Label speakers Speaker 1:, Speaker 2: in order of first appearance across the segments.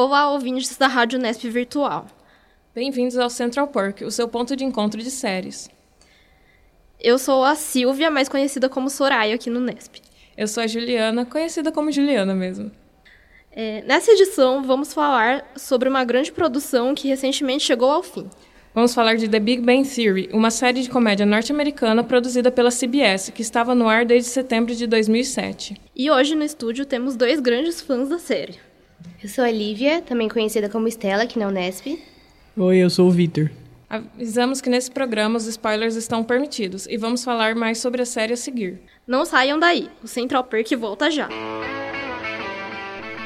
Speaker 1: Olá, ouvintes da Rádio Nesp Virtual.
Speaker 2: Bem-vindos ao Central Perk, o seu ponto de encontro de séries.
Speaker 1: Eu sou a Silvia, mais conhecida como Soraya aqui no Nesp.
Speaker 2: Eu sou a Juliana, conhecida como Juliana mesmo.
Speaker 1: É, nessa edição, vamos falar sobre uma grande produção que recentemente chegou ao fim.
Speaker 2: Vamos falar de The Big Bang Theory, uma série de comédia norte-americana produzida pela CBS, que estava no ar desde setembro de 2007.
Speaker 1: E hoje no estúdio temos dois grandes fãs da série.
Speaker 3: Eu sou a Lívia, também conhecida como Estela aqui na Unesp.
Speaker 4: Oi, eu sou o Vitor.
Speaker 2: Avisamos que nesse programa os spoilers estão permitidos e vamos falar mais sobre a série a seguir.
Speaker 1: Não saiam daí, o Central Perk volta já.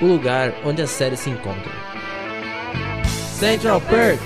Speaker 5: O lugar onde as séries se encontram. Central Perk!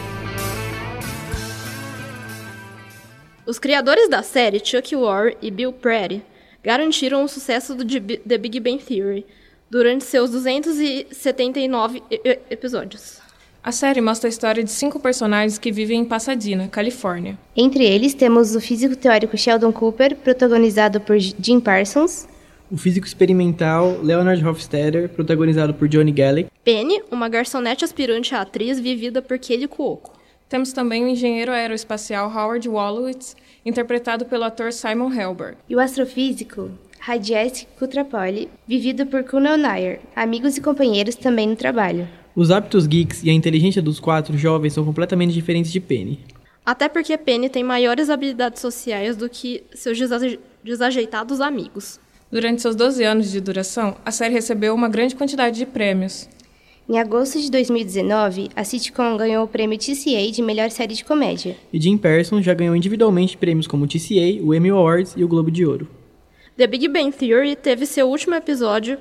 Speaker 1: Os criadores da série, Chuck Ward e Bill Prady, garantiram o sucesso do The Big Bang Theory durante seus 279 episódios.
Speaker 2: A série mostra a história de cinco personagens que vivem em Pasadena, Califórnia.
Speaker 3: Entre eles temos o físico teórico Sheldon Cooper, protagonizado por Jim Parsons.
Speaker 4: O físico experimental Leonard Hofstadter, protagonizado por Johnny Gallic.
Speaker 1: Penny, uma garçonete aspirante à atriz vivida por Kelly Cuoco.
Speaker 2: Temos também o engenheiro aeroespacial Howard Wolowitz, interpretado pelo ator Simon Helberg.
Speaker 3: E o astrofísico Rajesh Kutrapali, vivido por Kunal Nair, amigos e companheiros também no trabalho.
Speaker 4: Os hábitos geeks e a inteligência dos quatro jovens são completamente diferentes de Penny.
Speaker 1: Até porque Penny tem maiores habilidades sociais do que seus desajeitados amigos.
Speaker 2: Durante seus 12 anos de duração, a série recebeu uma grande quantidade de prêmios.
Speaker 3: Em agosto de 2019, a sitcom ganhou o prêmio TCA de melhor série de comédia.
Speaker 4: E Jim Parsons já ganhou individualmente prêmios como o TCA, o Emmy Awards e o Globo de Ouro.
Speaker 1: The Big Bang Theory teve seu último episódio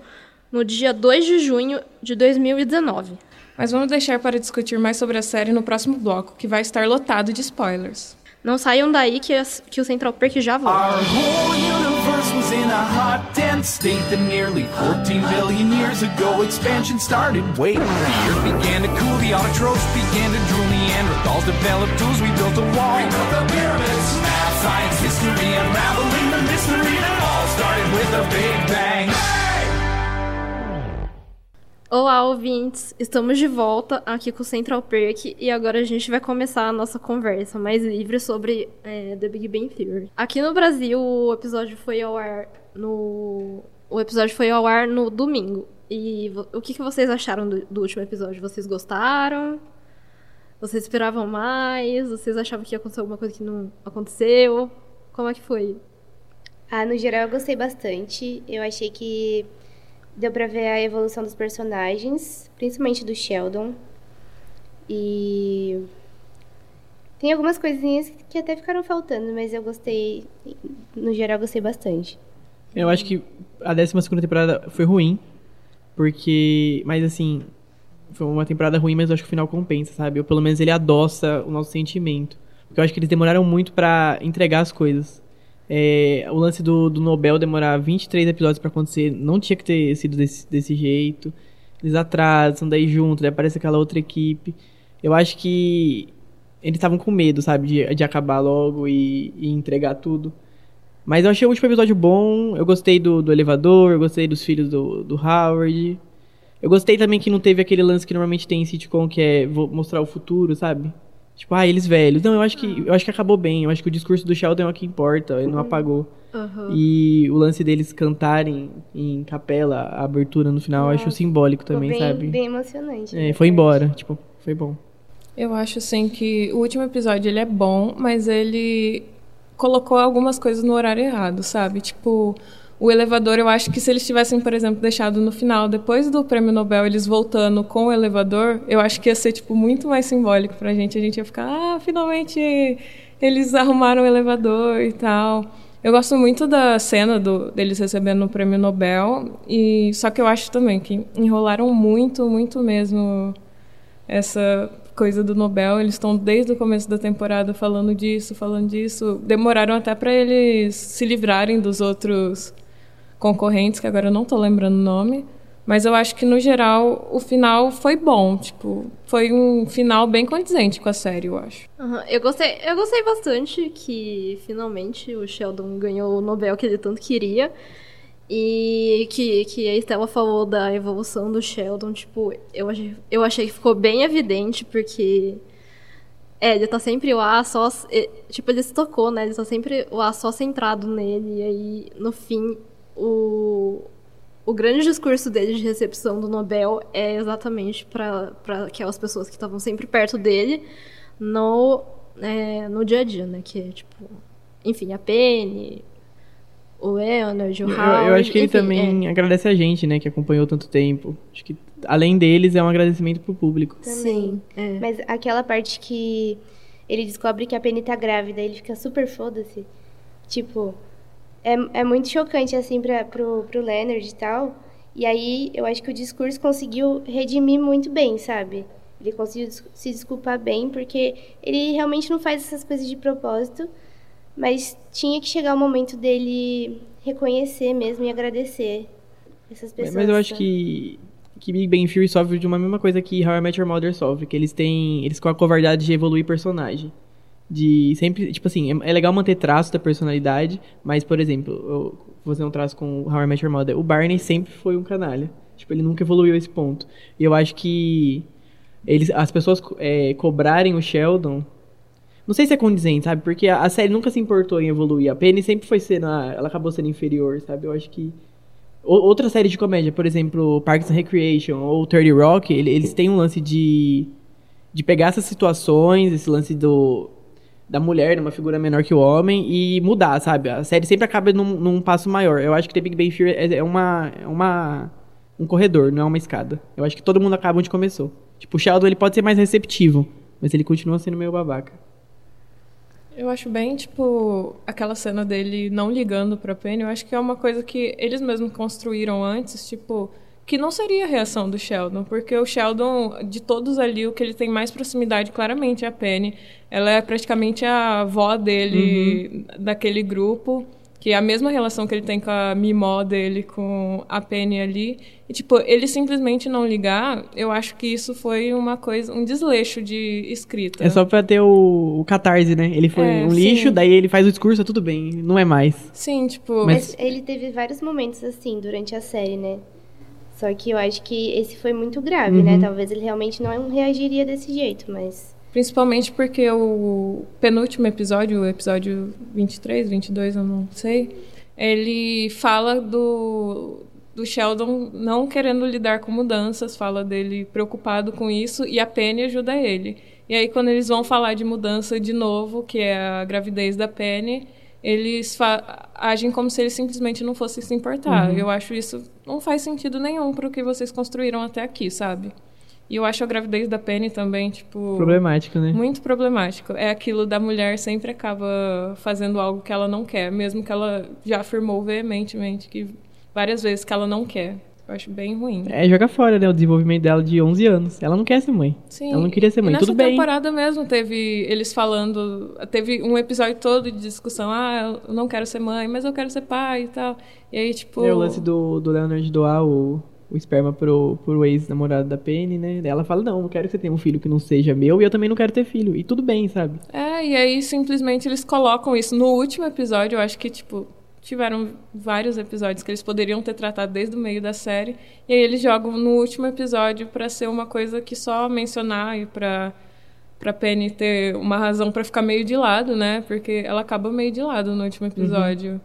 Speaker 1: no dia 2 de junho de 2019.
Speaker 2: Mas vamos deixar para discutir mais sobre a série no próximo bloco, que vai estar lotado de spoilers.
Speaker 1: Não saiam daí que, que o Central Perk já volta. was in a hot, dense state that nearly 14 billion years ago expansion started. Wait, the earth began to cool, the autotrophs began to drool, Neanderthals developed tools, we built a wall. We built the pyramids, math, science, history, unraveling Olá, ouvintes! Estamos de volta aqui com o Central Perk e agora a gente vai começar a nossa conversa mais livre sobre é, The Big Bang Theory. Aqui no Brasil, o episódio foi ao ar no. O episódio foi ao ar no domingo. E o que, que vocês acharam do, do último episódio? Vocês gostaram? Vocês esperavam mais? Vocês achavam que ia acontecer alguma coisa que não aconteceu? Como é que foi?
Speaker 3: Ah, no geral eu gostei bastante. Eu achei que Deu pra ver a evolução dos personagens, principalmente do Sheldon. E. Tem algumas coisinhas que até ficaram faltando, mas eu gostei. No geral, gostei bastante.
Speaker 4: Eu acho que a 12 temporada foi ruim. Porque. Mas assim. Foi uma temporada ruim, mas eu acho que o final compensa, sabe? Ou pelo menos ele adoça o nosso sentimento. Porque eu acho que eles demoraram muito para entregar as coisas. É, o lance do, do Nobel demorar 23 episódios para acontecer não tinha que ter sido desse, desse jeito. Eles atrasam, daí junto, daí aparece aquela outra equipe. Eu acho que eles estavam com medo, sabe, de, de acabar logo e, e, entregar tudo. Mas eu achei o último episódio bom. Eu gostei do, do elevador, eu gostei dos filhos do, do Howard. Eu gostei também que não teve aquele lance que normalmente tem em sitcom, que é mostrar o futuro, sabe? Tipo, ah, eles velhos. Não, eu acho que eu acho que acabou bem. Eu acho que o discurso do Sheldon é o que importa, ele não apagou. Uhum. E o lance deles cantarem em capela, a abertura no final, eu acho simbólico também,
Speaker 3: bem,
Speaker 4: sabe?
Speaker 3: Bem emocionante.
Speaker 4: É, foi embora, tipo, foi bom.
Speaker 2: Eu acho assim que o último episódio ele é bom, mas ele colocou algumas coisas no horário errado, sabe? Tipo, o elevador, eu acho que se eles tivessem, por exemplo, deixado no final, depois do prêmio Nobel, eles voltando com o elevador, eu acho que ia ser, tipo, muito mais simbólico pra gente. A gente ia ficar, ah, finalmente eles arrumaram o elevador e tal. Eu gosto muito da cena do, deles recebendo o prêmio Nobel, e só que eu acho também que enrolaram muito, muito mesmo essa coisa do Nobel. Eles estão desde o começo da temporada falando disso, falando disso. Demoraram até para eles se livrarem dos outros concorrentes, que agora eu não estou lembrando o nome. Mas eu acho que, no geral, o final foi bom. Tipo, foi um final bem condizente com a série, eu acho.
Speaker 1: Uhum. Eu, gostei, eu gostei bastante que, finalmente, o Sheldon ganhou o Nobel que ele tanto queria. E que, que a Estela falou da evolução do Sheldon, tipo, eu achei, eu achei que ficou bem evidente, porque. É, ele tá sempre lá só. Tipo, ele se tocou, né? Ele tá sempre lá só centrado nele. E aí, no fim, o, o grande discurso dele de recepção do Nobel é exatamente para aquelas pessoas que estavam sempre perto dele no, é, no dia a dia, né? Que é, tipo, enfim, a Penny, o Leonard, o Howard...
Speaker 4: Eu, eu acho que ele
Speaker 1: enfim,
Speaker 4: também
Speaker 1: é.
Speaker 4: agradece a gente, né? Que acompanhou tanto tempo. Acho que, além deles, é um agradecimento pro público.
Speaker 1: Sim, é.
Speaker 3: Mas aquela parte que ele descobre que a Penny tá grávida, ele fica super foda-se. Tipo, é, é muito chocante, assim, pra, pro, pro Leonard e tal. E aí, eu acho que o discurso conseguiu redimir muito bem, sabe? Ele conseguiu se desculpar bem, porque ele realmente não faz essas coisas de propósito. Mas tinha que chegar o momento dele reconhecer mesmo e agradecer essas pessoas.
Speaker 4: Mas eu acho que, que Big Bang Theory sofre de uma mesma coisa que How I Met Your Mother sofre, que eles têm. Eles com a covardade de evoluir personagem. De sempre. Tipo assim, é, é legal manter traço da personalidade, mas, por exemplo, eu vou fazer um traço com How I Met Your Mother. O Barney sempre foi um canalha. Tipo, ele nunca evoluiu esse ponto. E eu acho que eles, as pessoas é, cobrarem o Sheldon. Não sei se é condizente, sabe? Porque a, a série nunca se importou em evoluir. A Penny sempre foi sendo. a- ela acabou sendo inferior, sabe? Eu acho que. O- Outra série de comédia, por exemplo, Parks and Recreation ou 30 Rock, ele- eles têm um lance de, de pegar essas situações, esse lance do da mulher, numa figura menor que o homem, e mudar, sabe? A série sempre acaba num, num passo maior. Eu acho que The Big Bang Theory é, é uma, é uma um corredor, não é uma escada. Eu acho que todo mundo acaba onde começou. Tipo, o Sheldon ele pode ser mais receptivo, mas ele continua sendo meio babaca.
Speaker 2: Eu acho bem, tipo, aquela cena dele não ligando pra Penny, eu acho que é uma coisa que eles mesmos construíram antes, tipo, que não seria a reação do Sheldon, porque o Sheldon, de todos ali, o que ele tem mais proximidade claramente é a Penny. Ela é praticamente a avó dele, daquele grupo, que é a mesma relação que ele tem com a mimó dele, com a Penny ali. E, tipo, ele simplesmente não ligar, eu acho que isso foi uma coisa, um desleixo de escrita.
Speaker 4: É só pra ter o, o catarse, né? Ele foi
Speaker 2: É,
Speaker 4: um lixo,
Speaker 2: sim.
Speaker 4: daí ele faz o discurso, tudo bem, não é mais.
Speaker 2: Sim, tipo...
Speaker 4: Mas-
Speaker 3: Mas ele teve vários momentos assim durante a série, né? Só que eu acho que esse foi muito grave, né? Talvez ele realmente não reagiria desse jeito, mas.
Speaker 2: Principalmente porque o penúltimo episódio, o episódio 23, 22, eu não sei, ele fala do, do Sheldon não querendo lidar com mudanças, fala dele preocupado com isso e a Penny ajuda ele. E aí quando eles vão falar de mudança de novo, que é a gravidez da Penny, eles agem como se eles simplesmente não fossem se importar. Eu acho isso não faz sentido nenhum para o que vocês construíram até aqui, sabe? E eu acho a gravidez da Penny também, tipo.
Speaker 4: Problemático, né?
Speaker 2: Muito problemático. É aquilo da mulher sempre acaba fazendo algo que ela não quer, mesmo que ela já afirmou veementemente que várias vezes que ela não quer. Eu acho bem ruim.
Speaker 4: É, joga fora, né? O desenvolvimento dela de 11 anos. Ela não quer ser mãe.
Speaker 2: Sim.
Speaker 4: Ela não queria ser
Speaker 2: E
Speaker 4: mãe.
Speaker 2: nessa
Speaker 4: Tudo bem.
Speaker 2: temporada mesmo teve eles falando. Teve um episódio todo de discussão. Ah, eu não quero ser mãe, mas eu quero ser pai e tal. E aí, tipo.
Speaker 4: É o lance do, do Leonard doar o, o esperma pro, pro ex-namorado da Penny, né? Ela fala, não, não quero que você tenha um filho que não seja meu e eu também não quero ter filho. E tudo bem, sabe?
Speaker 2: É, e aí simplesmente eles colocam isso no último episódio. Eu acho que, tipo, tiveram vários episódios que eles poderiam ter tratado desde o meio da série. E aí eles jogam no último episódio pra ser uma coisa que só mencionar e pra, pra Penny ter uma razão pra ficar meio de lado, né? Porque ela acaba meio de lado no último episódio.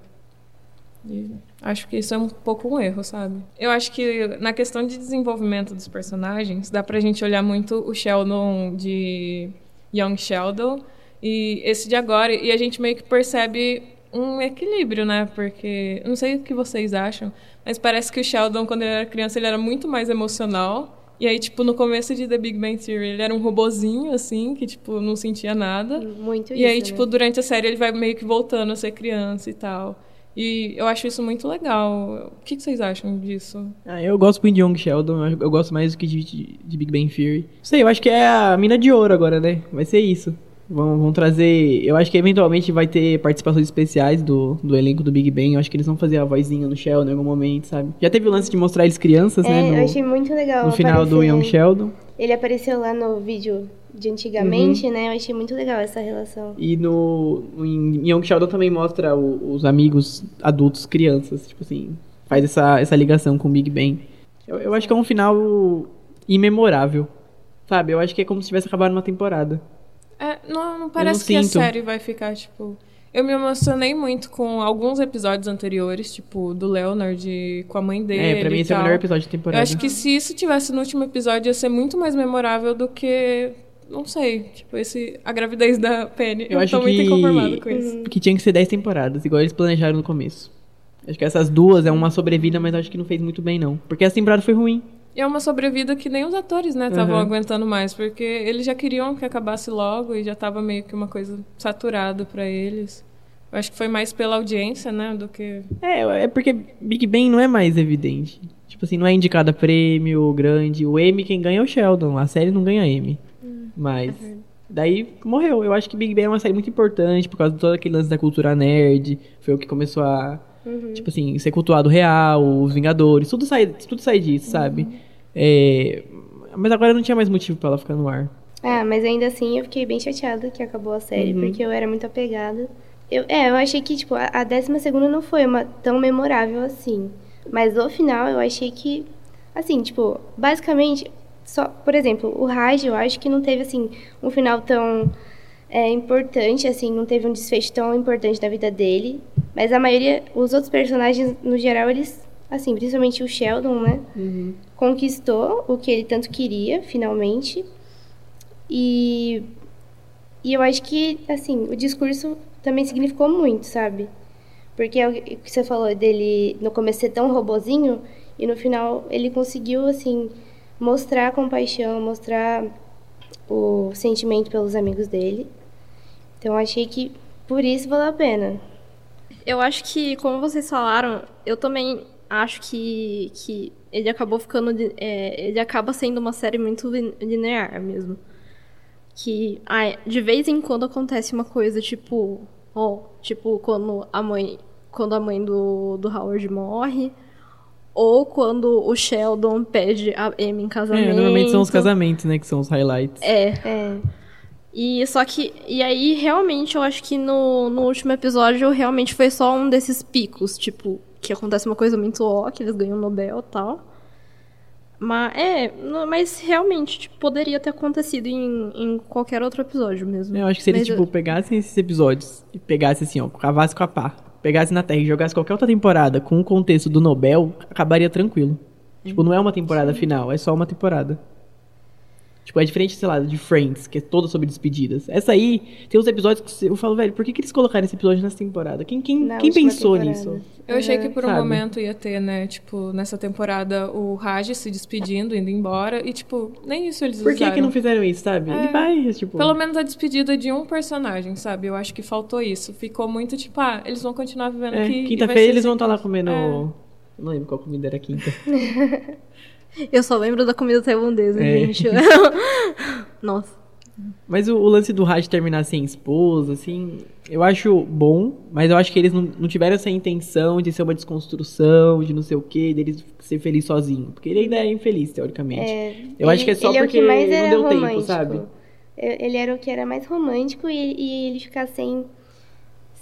Speaker 2: E acho que isso é um pouco um erro, sabe? Eu acho que na questão de desenvolvimento dos personagens, dá pra gente olhar muito o Sheldon de Young Sheldon e esse de agora, e a gente meio que percebe um equilíbrio, né? Porque, não sei o que vocês acham, mas parece que o Sheldon, quando ele era criança, ele era muito mais emocional. E aí, tipo, no começo de The Big Bang Theory, ele era um robozinho, assim, que, tipo, não sentia nada.
Speaker 3: Muito
Speaker 2: E
Speaker 3: isso.
Speaker 2: aí,
Speaker 3: né?
Speaker 2: tipo, durante a série ele vai meio que voltando a ser criança e tal. E eu acho isso muito legal. O que, que vocês acham disso?
Speaker 4: Ah, eu gosto muito de Young Sheldon, eu, gosto mais do que de, de, de Big Bang Theory. Não sei, eu acho que é a mina de ouro agora, né? Vai ser isso. Vão, vão trazer. Eu acho que eventualmente vai ter participações especiais do, do elenco do Big Bang. Eu acho que eles vão fazer a vozinha no Sheldon em algum momento, sabe? Já teve o lance de mostrar eles crianças,
Speaker 3: É,
Speaker 4: né?
Speaker 3: eu
Speaker 4: No,
Speaker 3: achei muito legal.
Speaker 4: no final do
Speaker 3: aparecer-
Speaker 4: Young Sheldon.
Speaker 3: Ele apareceu lá no vídeo de antigamente,
Speaker 4: Uhum.
Speaker 3: né? Eu achei muito legal essa relação.
Speaker 4: E no, no em Young Sheldon também mostra o- os amigos adultos crianças, tipo assim, faz essa, essa ligação com o Big Bang. Eu, eu acho que é um final imemorável. Sabe? Eu acho que é como se tivesse acabado uma temporada.
Speaker 2: É, não, não parece que
Speaker 4: sinto.
Speaker 2: a série vai ficar, tipo. Eu me emocionei muito com alguns episódios anteriores, tipo, do Leonard com a mãe dele.
Speaker 4: é, pra mim esse é o melhor episódio da temporada.
Speaker 2: Eu acho que se isso tivesse no último episódio, ia ser muito mais memorável do que. Não sei, tipo, esse, a gravidez da Penny.
Speaker 4: Eu
Speaker 2: Eu,
Speaker 4: acho
Speaker 2: tô muito
Speaker 4: que-
Speaker 2: inconformada com isso.
Speaker 4: Que tinha que ser 10 temporadas, igual eles planejaram no começo. Acho que essas duas é uma sobrevida, mas acho que não fez muito bem, não. Porque essa temporada foi ruim.
Speaker 2: E é uma sobrevida que nem os atores, né, estavam
Speaker 4: Uhum.
Speaker 2: aguentando mais, porque eles já queriam que acabasse logo e já tava meio que uma coisa saturada pra eles. Eu acho que foi mais pela audiência, né, do que.
Speaker 4: É, é porque Big Bang não é mais evidente. Tipo assim, não é indicado a prêmio grande. O M quem ganha é o Sheldon. A série não ganha M. Mas. Daí morreu. Eu acho que Big Bang é uma série muito importante por causa de todo aquele lance da cultura nerd. Foi o que começou a. Tipo assim, ser cultuado real, os Vingadores. Tudo sai, tudo sai disso, sabe? É, mas agora não tinha mais motivo pra ela ficar no ar.
Speaker 3: Ah, mas ainda assim eu fiquei bem chateada que acabou a série,
Speaker 4: Uhum.
Speaker 3: porque eu era muito apegada. Eu, é, eu achei que, tipo, a, a 12 segunda não foi uma, tão memorável assim. Mas o final eu achei que, assim, tipo, basicamente, só, por exemplo, o Raj eu acho que não teve, assim, um final tão é, importante, assim, não teve um desfecho tão importante da vida dele. Mas a maioria, os outros personagens, no geral, eles, assim, principalmente o Sheldon, né? Conquistou o que ele tanto queria, finalmente. E, e eu acho que, assim, o discurso também significou muito, sabe? Porque é o que você falou dele no começo ser tão robozinho e no final ele conseguiu, assim, mostrar compaixão, mostrar o sentimento pelos amigos dele. Então eu achei que por isso valeu a pena.
Speaker 1: Eu acho que, como vocês falaram, eu também acho que, que ele acabou ficando. de- é, ele acaba sendo uma série muito lin- linear mesmo. Que ah, de vez em quando acontece uma coisa, tipo. Ó, tipo, quando a mãe. Quando a mãe do, do Howard morre. Ou quando o Sheldon pede a Amy em casamento.
Speaker 4: É, normalmente são os casamentos, né? Que são os highlights.
Speaker 1: É,
Speaker 3: É,
Speaker 1: e só que. E aí, realmente, eu acho que no, no último episódio realmente foi só um desses picos, tipo, que acontece uma coisa muito ó, que eles ganham o Nobel e tal. Mas é, mas realmente, tipo, poderia ter acontecido em, em qualquer outro episódio mesmo.
Speaker 4: Eu acho que se eles,
Speaker 1: Mas eu-
Speaker 4: tipo, pegassem esses episódios e pegassem assim, ó, cavasse com a pá, pegasse na Terra e jogasse qualquer outra temporada com o contexto do Nobel, acabaria tranquilo. Tipo, não é uma temporada final, é só uma temporada. Tipo, é diferente, sei lá, de Friends, que é toda sobre despedidas. Essa aí, tem uns episódios que eu falo, velho, por que, que eles colocaram esse episódio nessa temporada? Quem, quem,
Speaker 3: Na
Speaker 4: quem pensou
Speaker 3: temporada.
Speaker 4: nisso?
Speaker 2: Eu achei que por um
Speaker 4: Sabe?
Speaker 2: momento ia ter, né, tipo, nessa temporada o Raj se despedindo, indo embora, e tipo, nem isso eles
Speaker 4: Por que,
Speaker 2: usaram.
Speaker 4: que não fizeram isso, sabe? Ele
Speaker 2: É.
Speaker 4: vai, tipo.
Speaker 2: Pelo menos a despedida de um personagem, sabe? Eu acho que faltou isso. Ficou muito tipo, ah, eles vão continuar vivendo
Speaker 4: é,
Speaker 2: aqui.
Speaker 4: Quinta-feira eles vão
Speaker 2: assim.
Speaker 4: estar lá comendo.
Speaker 2: É.
Speaker 4: Não lembro qual comida era quinta.
Speaker 1: Eu só lembro da comida tailandesa,
Speaker 4: É.
Speaker 1: gente. Nossa.
Speaker 4: Mas o, o lance do Raj terminar sem esposa, assim, eu acho bom, mas eu acho que eles não, não tiveram essa intenção de ser uma desconstrução, de não sei o quê, deles ser feliz sozinho. Porque ele ainda é infeliz, teoricamente.
Speaker 3: é,
Speaker 4: Eu acho que é
Speaker 3: ele-
Speaker 4: só
Speaker 3: ele é o
Speaker 4: porque
Speaker 3: que mais
Speaker 4: não deu tempo,
Speaker 3: romântico.
Speaker 4: sabe?
Speaker 3: Eu- Ele era o que era mais romântico e, e ele ficar sem,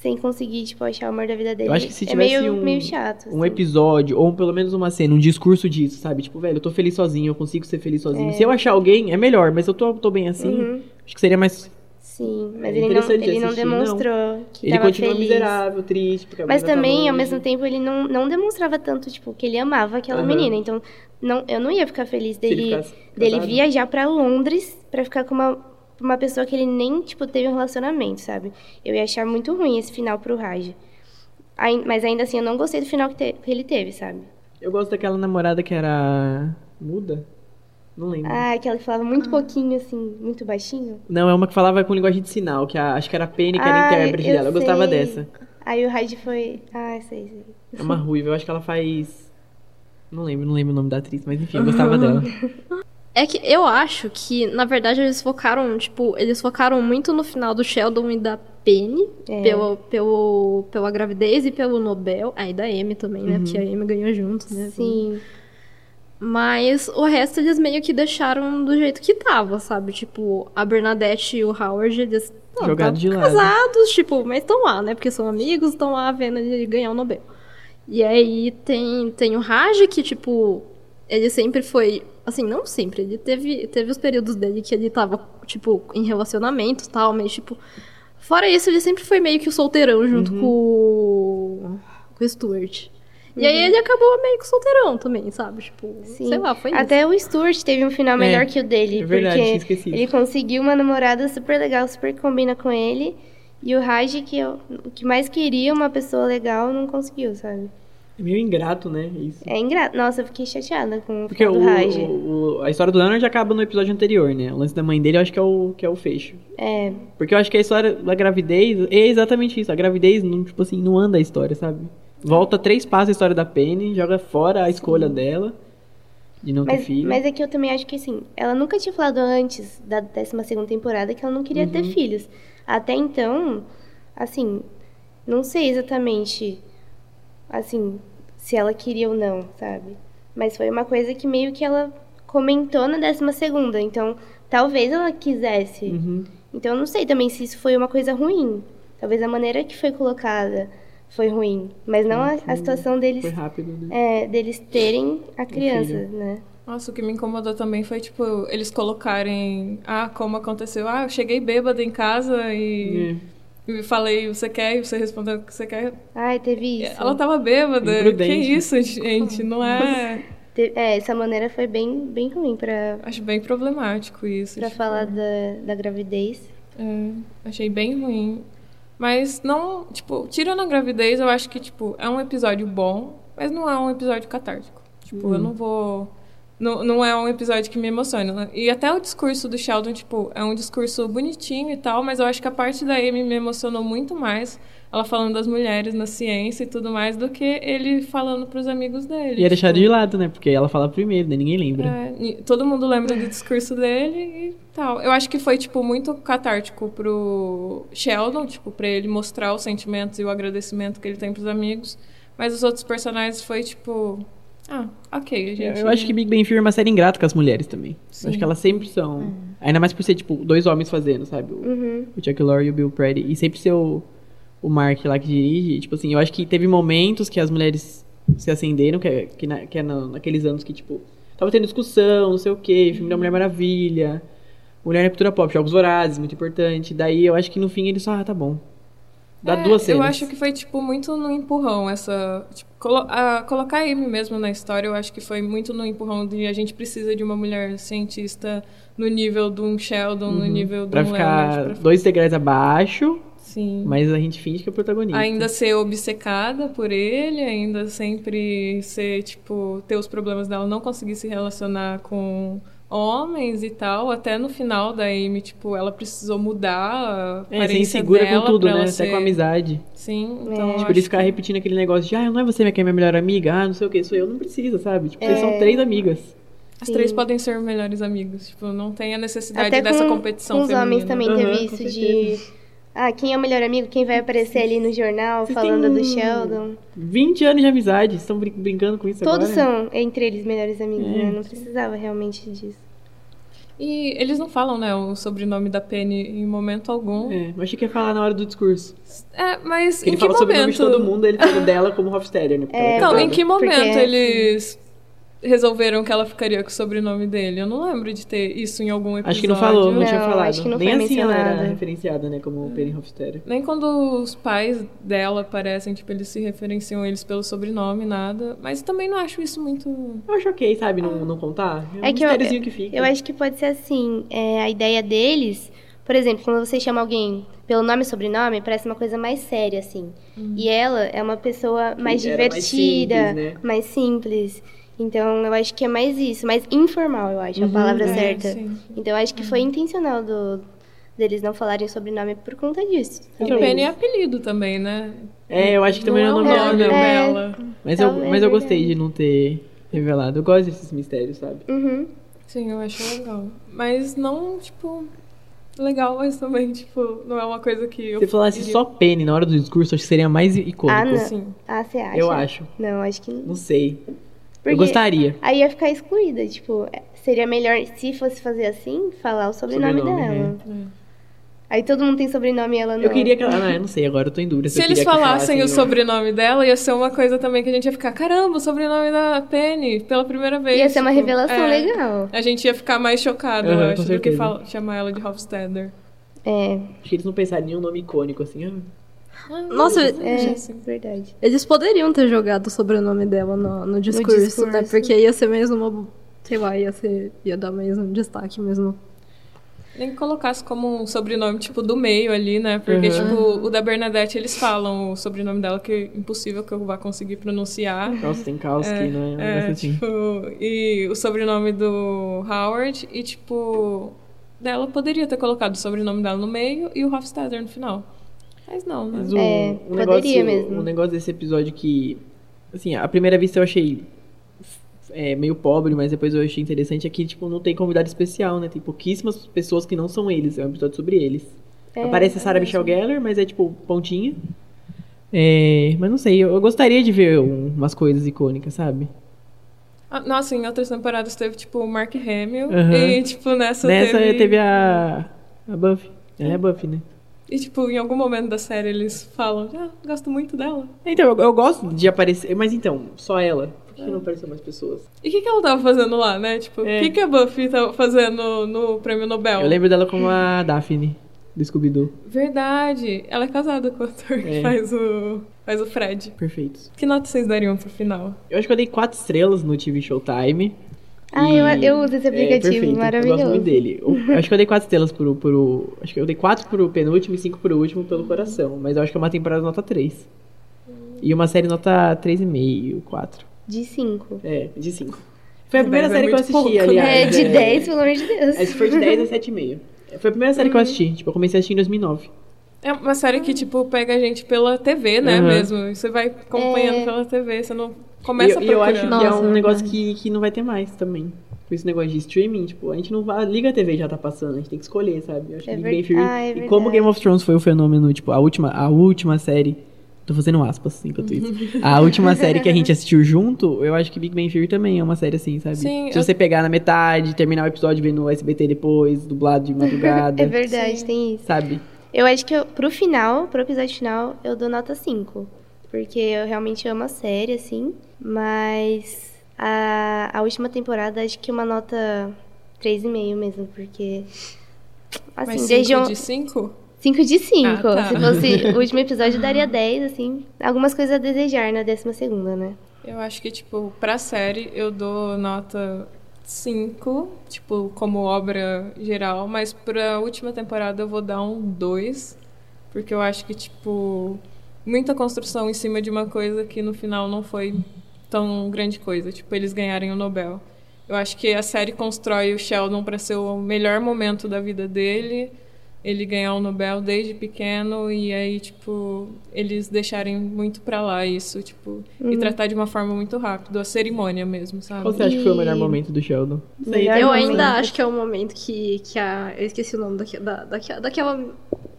Speaker 3: sem conseguir, tipo, achar o amor da vida dele.
Speaker 4: Eu acho que se
Speaker 3: é
Speaker 4: tivesse
Speaker 3: meio,
Speaker 4: um,
Speaker 3: meio chato.
Speaker 4: um
Speaker 3: assim.
Speaker 4: episódio, ou pelo menos uma cena, um discurso disso, sabe? Tipo, velho, eu tô feliz sozinho, eu consigo ser feliz sozinho.
Speaker 3: É.
Speaker 4: Se eu achar alguém, é melhor, mas eu tô, tô bem assim,
Speaker 3: Uhum.
Speaker 4: acho que seria mais...
Speaker 3: Sim,
Speaker 4: É
Speaker 3: mas ele não, ele não
Speaker 4: assistir, não.
Speaker 3: demonstrou que
Speaker 4: Ele
Speaker 3: tava
Speaker 4: continua
Speaker 3: feliz.
Speaker 4: miserável, triste, porque
Speaker 3: Mas
Speaker 4: tá
Speaker 3: também, ao
Speaker 4: longe.
Speaker 3: mesmo tempo, ele não, não demonstrava tanto, tipo, que ele amava aquela
Speaker 4: Aham.
Speaker 3: menina. Então, não, eu não ia ficar feliz
Speaker 4: ele
Speaker 3: dele, dele viajar pra Londres pra ficar com uma, uma pessoa que ele nem, tipo, teve um relacionamento, sabe? Eu ia achar muito ruim esse final pro Raj. Mas ainda assim, eu não gostei do final que, te- que ele teve, sabe?
Speaker 4: Eu gosto daquela namorada que era muda. Não lembro.
Speaker 3: Ah, aquela que falava muito pouquinho, assim, muito baixinho.
Speaker 4: Não, é uma que falava com linguagem de sinal, que a- acho que era a Penny, que era a
Speaker 3: Ah,
Speaker 4: intérprete
Speaker 3: eu
Speaker 4: dela. Eu gostava
Speaker 3: sei.
Speaker 4: dessa.
Speaker 3: Aí o Raj foi... Ah, sei, sei.
Speaker 4: É uma ruiva, eu acho que ela faz. Não lembro, não lembro o nome da atriz, mas enfim, eu gostava dela.
Speaker 1: É que eu acho que, na verdade, eles focaram, tipo, eles focaram muito no final do Sheldon e da Penny,
Speaker 3: É.
Speaker 1: pelo, pelo, pela gravidez e pelo Nobel. Ah, e da Amy também, né? Porque a Amy ganhou junto, né?
Speaker 3: Sim.
Speaker 1: Mas o resto eles meio que deixaram do jeito que tava, sabe? Tipo, a Bernadette e o Howard, eles não,
Speaker 4: de lado.
Speaker 1: casados, tipo, mas estão lá, né? Porque são amigos, estão lá vendo ele ganhar o Nobel. E aí tem, tem o Raj, que, tipo, ele sempre foi. Assim, não sempre. Ele teve, teve os períodos dele que ele tava, tipo, em relacionamento e tal, mas, tipo. Fora isso, ele sempre foi meio que o solteirão junto com, o- com o Stuart. E aí ele acabou meio que solteirão também, sabe? Tipo,
Speaker 3: Sim.
Speaker 1: sei lá, foi isso.
Speaker 3: Até o Stuart teve um final melhor que o dele.
Speaker 4: é verdade,
Speaker 3: porque
Speaker 4: esquecido.
Speaker 3: ele conseguiu uma namorada super legal, super combina com ele. E o Raj, que eu, o que mais queria uma pessoa legal, não conseguiu, sabe?
Speaker 4: É meio ingrato, né? Isso.
Speaker 3: É ingrato. Nossa, eu fiquei chateada com o
Speaker 4: Porque o,
Speaker 3: do Raj.
Speaker 4: o- a história do Leonard acaba no episódio anterior, né? O lance da mãe dele eu acho que é o, que é o fecho.
Speaker 3: É,
Speaker 4: Porque eu acho que a história da gravidez é exatamente isso. A gravidez, não, tipo assim, não anda a história, sabe? Volta três passos a história da Penny, joga fora a escolha dela de não ter
Speaker 3: mas,
Speaker 4: filho.
Speaker 3: mas é que eu também acho que assim, ela nunca tinha falado antes da 12 temporada que ela não queria ter
Speaker 4: Uhum.
Speaker 3: filhos. Até então, assim, não sei exatamente, assim, se ela queria ou não, sabe? Mas foi uma coisa que meio que ela comentou na 12 então talvez ela quisesse.
Speaker 4: Uhum.
Speaker 3: Então eu não sei também se isso foi uma coisa ruim. Talvez a maneira que foi colocada foi ruim, mas não a, a situação deles
Speaker 4: Foi rápido, né?
Speaker 3: é, deles terem a criança, né?
Speaker 2: Nossa, o que me incomodou também foi, tipo, eles colocarem. Ah, como aconteceu? Ah, eu cheguei bêbada em casa e.
Speaker 4: É.
Speaker 2: e falei, você quer? E você respondeu o que você quer.
Speaker 3: Ai, teve isso.
Speaker 2: Ela tava bêbada. Que
Speaker 4: Imprudente.
Speaker 2: isso, gente? Não é.
Speaker 3: É, essa maneira foi bem, bem ruim pra,
Speaker 2: Acho bem problemático isso.
Speaker 3: pra
Speaker 2: tipo,
Speaker 3: falar da, da gravidez.
Speaker 2: é, achei bem ruim. Mas não, tipo, tirando a gravidez, eu acho que, tipo, é um episódio bom, mas não é um episódio catártico. Tipo, eu não vou. Não, não é um episódio que me emociona. E até o discurso do Sheldon, tipo, é um discurso bonitinho e tal, mas eu acho que a parte da Amy me emocionou muito mais. Ela falando das mulheres na ciência e tudo mais, do que ele falando pros amigos dele.
Speaker 4: E é
Speaker 2: tipo,
Speaker 4: deixado de lado, né? Porque ela fala primeiro, né? Ninguém lembra.
Speaker 2: é, todo mundo lembra do discurso dele e tal. Eu acho que foi, tipo, muito catártico pro Sheldon, tipo, pra ele mostrar os sentimentos e o agradecimento que ele tem pros amigos. Mas os outros personagens foi, tipo... Ah, ok, gente...
Speaker 4: Eu acho que Big Bang Theory é uma série ingrata com as mulheres também.
Speaker 2: Sim.
Speaker 4: Eu acho que elas sempre são. Ainda mais por ser, tipo, dois homens fazendo, sabe? O,
Speaker 3: Uhum.
Speaker 4: o Chuck Lorre e o Bill Prady. E sempre ser o, o Mark lá que dirige. Tipo assim, eu acho que teve momentos que as mulheres se acenderam, que é, que na- que é na- naqueles anos que, tipo, tava tendo discussão, não sei o quê, filme da Mulher Maravilha, Mulher na Cultura Pop, Jogos Vorazes, muito importante. Daí eu acho que no fim eles só, ah, tá bom. Dá
Speaker 2: É,
Speaker 4: duas cenas.
Speaker 2: Eu acho que foi, tipo, muito no empurrão essa... Tipo, colo a, colocar a Amy mesmo na história, eu acho que foi muito no empurrão de a gente precisa de uma mulher cientista no nível de um Sheldon, no nível de
Speaker 4: Uhum. Pra
Speaker 2: um
Speaker 4: ficar
Speaker 2: Leonard. pra-
Speaker 4: dois degraus abaixo,
Speaker 2: Sim.
Speaker 4: mas a gente finge que é o protagonista.
Speaker 2: Ainda ser obcecada por ele, ainda sempre ser, tipo, ter os problemas dela, não conseguir se relacionar com homens e tal. Até no final da Amy, tipo, ela precisou mudar a
Speaker 4: É, ser
Speaker 2: aparência
Speaker 4: insegura
Speaker 2: dela
Speaker 4: com tudo, né?
Speaker 2: ela
Speaker 4: Até
Speaker 2: ser...
Speaker 4: com amizade.
Speaker 2: Sim, então...
Speaker 3: É.
Speaker 4: Tipo, eles ficar
Speaker 2: que-
Speaker 4: repetindo aquele negócio de, ah, não é você que é minha melhor amiga, ah, não sei o que, sou eu, não precisa, sabe? Tipo, vocês
Speaker 3: É.
Speaker 4: são três amigas.
Speaker 2: As
Speaker 3: Sim.
Speaker 2: três podem ser melhores amigos. Tipo, não tem a necessidade
Speaker 3: Até
Speaker 2: dessa
Speaker 3: com,
Speaker 2: competição
Speaker 3: com os homens
Speaker 2: feminina.
Speaker 3: também
Speaker 4: Aham,
Speaker 3: teve
Speaker 4: com
Speaker 3: isso de... Ah, quem é o melhor amigo? Quem vai aparecer ali no jornal
Speaker 4: Vocês
Speaker 3: falando do Sheldon?
Speaker 4: 20 anos de amizade, estão brin- brincando com isso
Speaker 3: Todos
Speaker 4: agora?
Speaker 3: são, entre eles, melhores amigos,
Speaker 4: É.
Speaker 3: né? Não precisava realmente disso.
Speaker 2: E eles não falam, né, o sobrenome da Penny em momento algum.
Speaker 4: É, eu achei que ia falar na hora do discurso.
Speaker 2: É, mas
Speaker 4: Porque
Speaker 2: em
Speaker 4: ele
Speaker 2: que
Speaker 4: fala sobre o nome
Speaker 2: momento...
Speaker 4: de todo mundo, ele fala dela como Hofstadter, né? Ela é
Speaker 2: Então, em que momento
Speaker 3: Porque-
Speaker 2: eles resolveram que ela ficaria com o sobrenome dele? Eu não lembro de ter isso em algum episódio.
Speaker 4: Acho que não falou, não,
Speaker 3: Não,
Speaker 4: tinha falado.
Speaker 3: acho que não
Speaker 4: Nem
Speaker 3: foi
Speaker 4: assim ela era referenciada, né? Como Penny Hofstadter.
Speaker 2: Nem quando os pais dela aparecem, tipo, eles se referenciam eles pelo sobrenome, nada. Mas também não acho isso muito...
Speaker 4: Eu acho ok, sabe? Não, não contar. É um
Speaker 3: É que eu-
Speaker 4: que fica.
Speaker 3: Eu acho que pode ser assim, é, a ideia deles, por exemplo, quando você chama alguém pelo nome e sobrenome, parece uma coisa mais séria, assim. E ela é uma pessoa mais
Speaker 4: era mais
Speaker 3: divertida,
Speaker 4: simples, né?
Speaker 3: mais simples. Então, eu acho que é mais isso, mais informal, eu acho, a palavra
Speaker 2: É,
Speaker 3: certa.
Speaker 2: sim.
Speaker 3: Então, eu acho que foi intencional do, deles não falarem sobrenome por conta disso.
Speaker 2: E
Speaker 3: talvez.
Speaker 2: Penny é apelido também, né?
Speaker 4: É, eu acho que também não é o
Speaker 2: não
Speaker 4: nome
Speaker 2: é
Speaker 4: dela,
Speaker 2: nome.
Speaker 3: É.
Speaker 2: dela.
Speaker 4: Mas eu, mas eu
Speaker 3: é
Speaker 4: gostei
Speaker 3: verdade.
Speaker 4: de não ter revelado. Eu gosto desses mistérios, sabe?
Speaker 3: Uhum.
Speaker 2: Sim, eu acho legal. Mas não, tipo... Legal, mas também, tipo, não é uma coisa que eu...
Speaker 4: Se falasse só Penny na hora do discurso, acho que seria mais icônico.
Speaker 3: Ah, não.
Speaker 2: Sim.
Speaker 3: Ah, você acha?
Speaker 4: Eu acho.
Speaker 3: Não, acho que não.
Speaker 4: Não sei.
Speaker 3: Porque
Speaker 4: Eu gostaria.
Speaker 3: Aí ia ficar excluída, tipo, seria melhor, se fosse fazer assim, falar o sobrenome,
Speaker 4: Sobrenome,
Speaker 3: dela. Aí todo mundo tem sobrenome e ela não.
Speaker 4: Eu queria que ela. Ah, não, eu não sei, agora eu tô em dúvida.
Speaker 2: Se
Speaker 4: eu
Speaker 2: eles falassem o sobrenome dela, ia ser uma coisa também que a gente ia ficar, caramba, o sobrenome da Penny, pela primeira vez.
Speaker 3: Ia ser uma
Speaker 2: tipo,
Speaker 3: revelação
Speaker 2: é,
Speaker 3: legal.
Speaker 2: A gente ia ficar mais chocado,
Speaker 4: Aham,
Speaker 2: eu acho, do que chamar ela de Hofstadter.
Speaker 3: É,
Speaker 4: Acho que eles não pensaram em nenhum nome icônico assim. ah,
Speaker 1: Nossa,
Speaker 3: é,
Speaker 2: assim.
Speaker 3: verdade.
Speaker 1: eles poderiam ter jogado o sobrenome dela no, no discurso,
Speaker 3: discurso.
Speaker 1: né? Porque ia ser mais uma. Sei lá, ia, ser, ia dar mais um destaque mesmo.
Speaker 2: Nem que colocasse como um sobrenome, tipo, do meio ali, né? Porque,
Speaker 4: Uhum.
Speaker 2: tipo, o da Bernadette, eles falam o sobrenome dela, que é impossível que eu vá conseguir pronunciar.
Speaker 4: Nossa, tem Kalski, né?
Speaker 2: É,
Speaker 4: assim.
Speaker 2: tipo, e o sobrenome do Howard, e, tipo, dela poderia ter colocado o sobrenome dela no meio e o Hofstadter no final. Mas não, né?
Speaker 4: Mas o,
Speaker 3: É,
Speaker 4: o
Speaker 3: poderia
Speaker 4: negócio,
Speaker 3: mesmo.
Speaker 4: O negócio desse episódio que. Assim, à primeira vista eu achei é, meio pobre, mas depois eu achei interessante é que, tipo, não tem convidado especial, né? Tem pouquíssimas pessoas que não são eles. É um episódio sobre eles.
Speaker 3: É,
Speaker 4: Aparece a Sarah Michelle Gellar, mas é tipo pontinha. É, mas não sei, eu, eu gostaria de ver um- umas coisas icônicas, sabe?
Speaker 2: Ah, Nossa, em outras temporadas teve, tipo, o Mark Hamill, e, tipo, nessa,
Speaker 4: Nessa
Speaker 2: teve...
Speaker 4: teve, a. A Buffy. Ela é Buffy, né?
Speaker 2: E, tipo, em algum momento da série eles falam, ah, gosto muito dela.
Speaker 4: Então, eu, eu gosto de aparecer. Mas então, só ela. Por que não apareceu mais pessoas?
Speaker 2: E o que, que ela tava fazendo lá, né? Tipo, o
Speaker 4: É.
Speaker 2: que, que a Buffy tava fazendo no prêmio Nobel?
Speaker 4: Eu lembro dela como a Daphne, do Scooby-Doo.
Speaker 2: Verdade. Ela é casada com o ator que
Speaker 4: É.
Speaker 2: faz o, faz o Fred.
Speaker 4: Perfeitos.
Speaker 2: Que nota vocês dariam pro final?
Speaker 4: Eu acho que eu dei quatro estrelas no TV Showtime.
Speaker 3: Ah, eu, eu uso esse
Speaker 4: é,
Speaker 3: aplicativo,
Speaker 4: Eu
Speaker 3: maravilhoso.
Speaker 4: gosto muito dele. Eu, acho que eu dei quatro estrelas pro, pro. Acho que eu dei quatro pro penúltimo e cinco pro último pelo coração. Mas eu acho que é uma temporada nota 3. E uma série nota 3,5, 4.
Speaker 3: De 5.
Speaker 4: É, de 5. Foi a primeira
Speaker 2: é
Speaker 4: série que eu assisti,
Speaker 2: pouco, né?
Speaker 4: aliás.
Speaker 3: É, de 10, pelo amor de Deus.
Speaker 4: É, se for de 10 é 7,5. Foi a primeira série que eu assisti. Tipo, eu comecei a assistir em 2009.
Speaker 2: É uma série que, tipo, pega a gente pela TV, né,
Speaker 4: Uhum.
Speaker 2: mesmo. Você vai acompanhando
Speaker 3: É.
Speaker 2: pela TV, você não começa
Speaker 4: e,
Speaker 2: a
Speaker 4: eu- e eu
Speaker 2: procurar.
Speaker 4: acho que é
Speaker 1: Nossa,
Speaker 4: um
Speaker 1: é
Speaker 4: negócio
Speaker 1: verdade.
Speaker 4: que, que não vai ter mais também. Com esse negócio de streaming, tipo, a gente não vai, liga a TV e já tá passando, a gente tem que escolher, sabe? Eu acho
Speaker 3: É
Speaker 4: que
Speaker 3: ver-
Speaker 4: Big Bang Theory.
Speaker 3: Ah, é
Speaker 4: e como Game of Thrones foi o fenômeno, tipo, a última, a última série. Tô fazendo aspas enquanto isso. A última série que a gente assistiu junto, eu acho que Big Bang Theory também é uma série assim, sabe?
Speaker 2: Sim,
Speaker 4: Se
Speaker 2: eu-
Speaker 4: você pegar na metade, terminar o episódio vendo no SBT depois, dublado de madrugada.
Speaker 3: É verdade, tem isso.
Speaker 4: Sabe?
Speaker 3: Eu acho que eu, pro final, pro episódio final, eu dou nota 5. Porque eu realmente amo a série, assim. Mas a, a última temporada, acho que uma nota 3,5 mesmo, porque. Assim,
Speaker 2: Mas
Speaker 3: desde
Speaker 2: 5
Speaker 3: um,
Speaker 2: de 5?
Speaker 3: 5 de 5.
Speaker 2: Ah, tá.
Speaker 3: Se fosse o último episódio, daria 10, assim. Algumas coisas a desejar na 12 segunda, né?
Speaker 2: Eu acho que, tipo, pra série eu dou nota 5, tipo, como obra geral, mas pra última temporada eu vou dar um 2, porque eu acho que, tipo, muita construção em cima de uma coisa que no final não foi tão grande coisa, tipo, eles ganharem o Nobel. Eu acho que a série constrói o Sheldon pra ser o melhor momento da vida dele, ele ganhar o Nobel desde pequeno e aí, tipo, eles deixarem muito pra lá isso, tipo, e tratar de uma forma muito rápida, a cerimônia mesmo, sabe?
Speaker 4: Qual você acha que foi o melhor
Speaker 3: E-
Speaker 4: momento do Sheldon?
Speaker 3: Melhor
Speaker 1: Eu
Speaker 3: momento.
Speaker 1: ainda acho que é o momento que, que a. Eu esqueci o nome daque- da, daquela, daquela.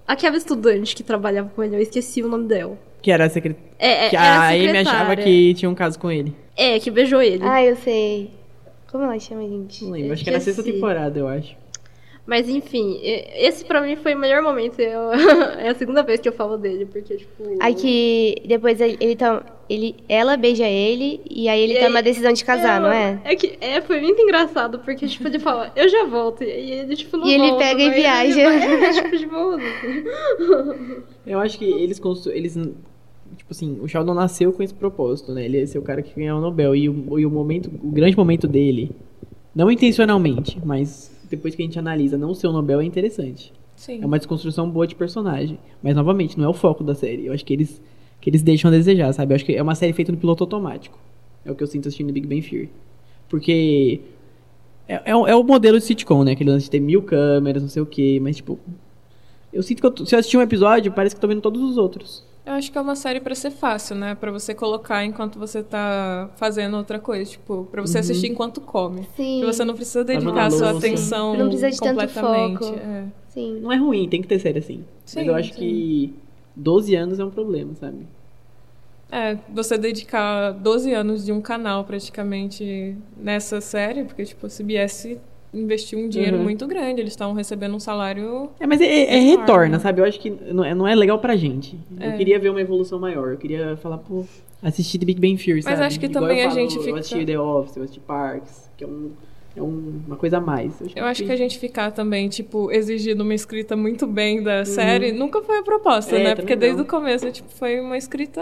Speaker 1: Aquela estudante que trabalhava com ele, eu esqueci o nome dela.
Speaker 4: Que era a secret...
Speaker 1: É, é
Speaker 4: que
Speaker 1: era
Speaker 4: a Amy achava
Speaker 1: secretária.
Speaker 4: que tinha um caso com ele.
Speaker 1: É, que beijou ele.
Speaker 3: Ah, eu sei. Como ela chama, gente?
Speaker 4: Não lembro,
Speaker 3: Eu
Speaker 4: acho que era na sexta temporada, eu acho.
Speaker 1: Mas enfim, esse pra mim foi o melhor momento. Eu- é a segunda vez que eu falo dele, porque, tipo.
Speaker 3: Aí que depois ele, ele, toma- ele ela beija ele e aí ele
Speaker 1: E
Speaker 3: toma a
Speaker 1: aí-
Speaker 3: decisão de casar, não é?
Speaker 1: É que é, foi muito engraçado, porque, tipo, ele fala, eu já volto. E ele, tipo, não
Speaker 3: E ele
Speaker 1: volta,
Speaker 3: pega e
Speaker 1: ele
Speaker 3: viaja.
Speaker 1: vai- É, tipo, de boa. assim.
Speaker 4: Eu acho que eles constru... eles tipo assim, o Sheldon nasceu com esse propósito, né? Ele ia ser o cara que ganhar o Nobel e o, e o momento, o grande momento dele, não intencionalmente, mas depois que a gente analisa, não ser o Nobel é interessante.
Speaker 2: Sim.
Speaker 4: É uma desconstrução boa de personagem, mas novamente não é o foco da série. Eu acho que eles que eles deixam a desejar, sabe? Eu acho que é uma série feita no piloto automático. É o que eu sinto assistindo Big Bang Theory. Porque é, é, o- é o modelo de sitcom, né? Aquele lance de ter mil câmeras, não sei o quê, mas tipo eu sinto que eu se eu assistir um episódio, parece que eu tô vendo todos os outros.
Speaker 2: Eu acho que é uma série pra ser fácil, né? Pra você colocar enquanto você tá fazendo outra coisa. Tipo, pra você assistir enquanto come.
Speaker 3: Sim.
Speaker 2: Que você não precisa dedicar a sua atenção
Speaker 3: Não precisa de tanto
Speaker 2: completamente.
Speaker 3: foco.
Speaker 2: é.
Speaker 3: Sim.
Speaker 4: Não é ruim, tem que ter série assim.
Speaker 2: Sim,
Speaker 4: mas eu acho
Speaker 2: sim.
Speaker 4: que 12 anos é um problema, sabe?
Speaker 2: É, você dedicar 12 anos de um canal praticamente nessa série, porque, tipo, a CBS investiu um dinheiro
Speaker 4: Uhum.
Speaker 2: muito grande. Eles estavam recebendo um salário.
Speaker 4: É, mas é, é
Speaker 2: Enorme.
Speaker 4: retorna, sabe? Eu acho que não é, não é legal pra gente.
Speaker 2: É.
Speaker 4: Eu queria ver uma evolução maior. Eu queria falar, pô, assistir The Big Bang Theory,
Speaker 2: Mas
Speaker 4: sabe?
Speaker 2: acho que
Speaker 4: Igual
Speaker 2: também
Speaker 4: eu
Speaker 2: a
Speaker 4: falo,
Speaker 2: gente
Speaker 4: Eu
Speaker 2: fica-
Speaker 4: assisti The Office, eu assisti Parks, que é, um, é um- uma coisa a mais.
Speaker 2: Eu acho que a gente ficar também, tipo, exigindo uma escrita muito bem da série, nunca foi a proposta,
Speaker 4: Uhum. É,
Speaker 2: né? Porque desde
Speaker 4: não.
Speaker 2: o começo, tipo, foi uma escrita.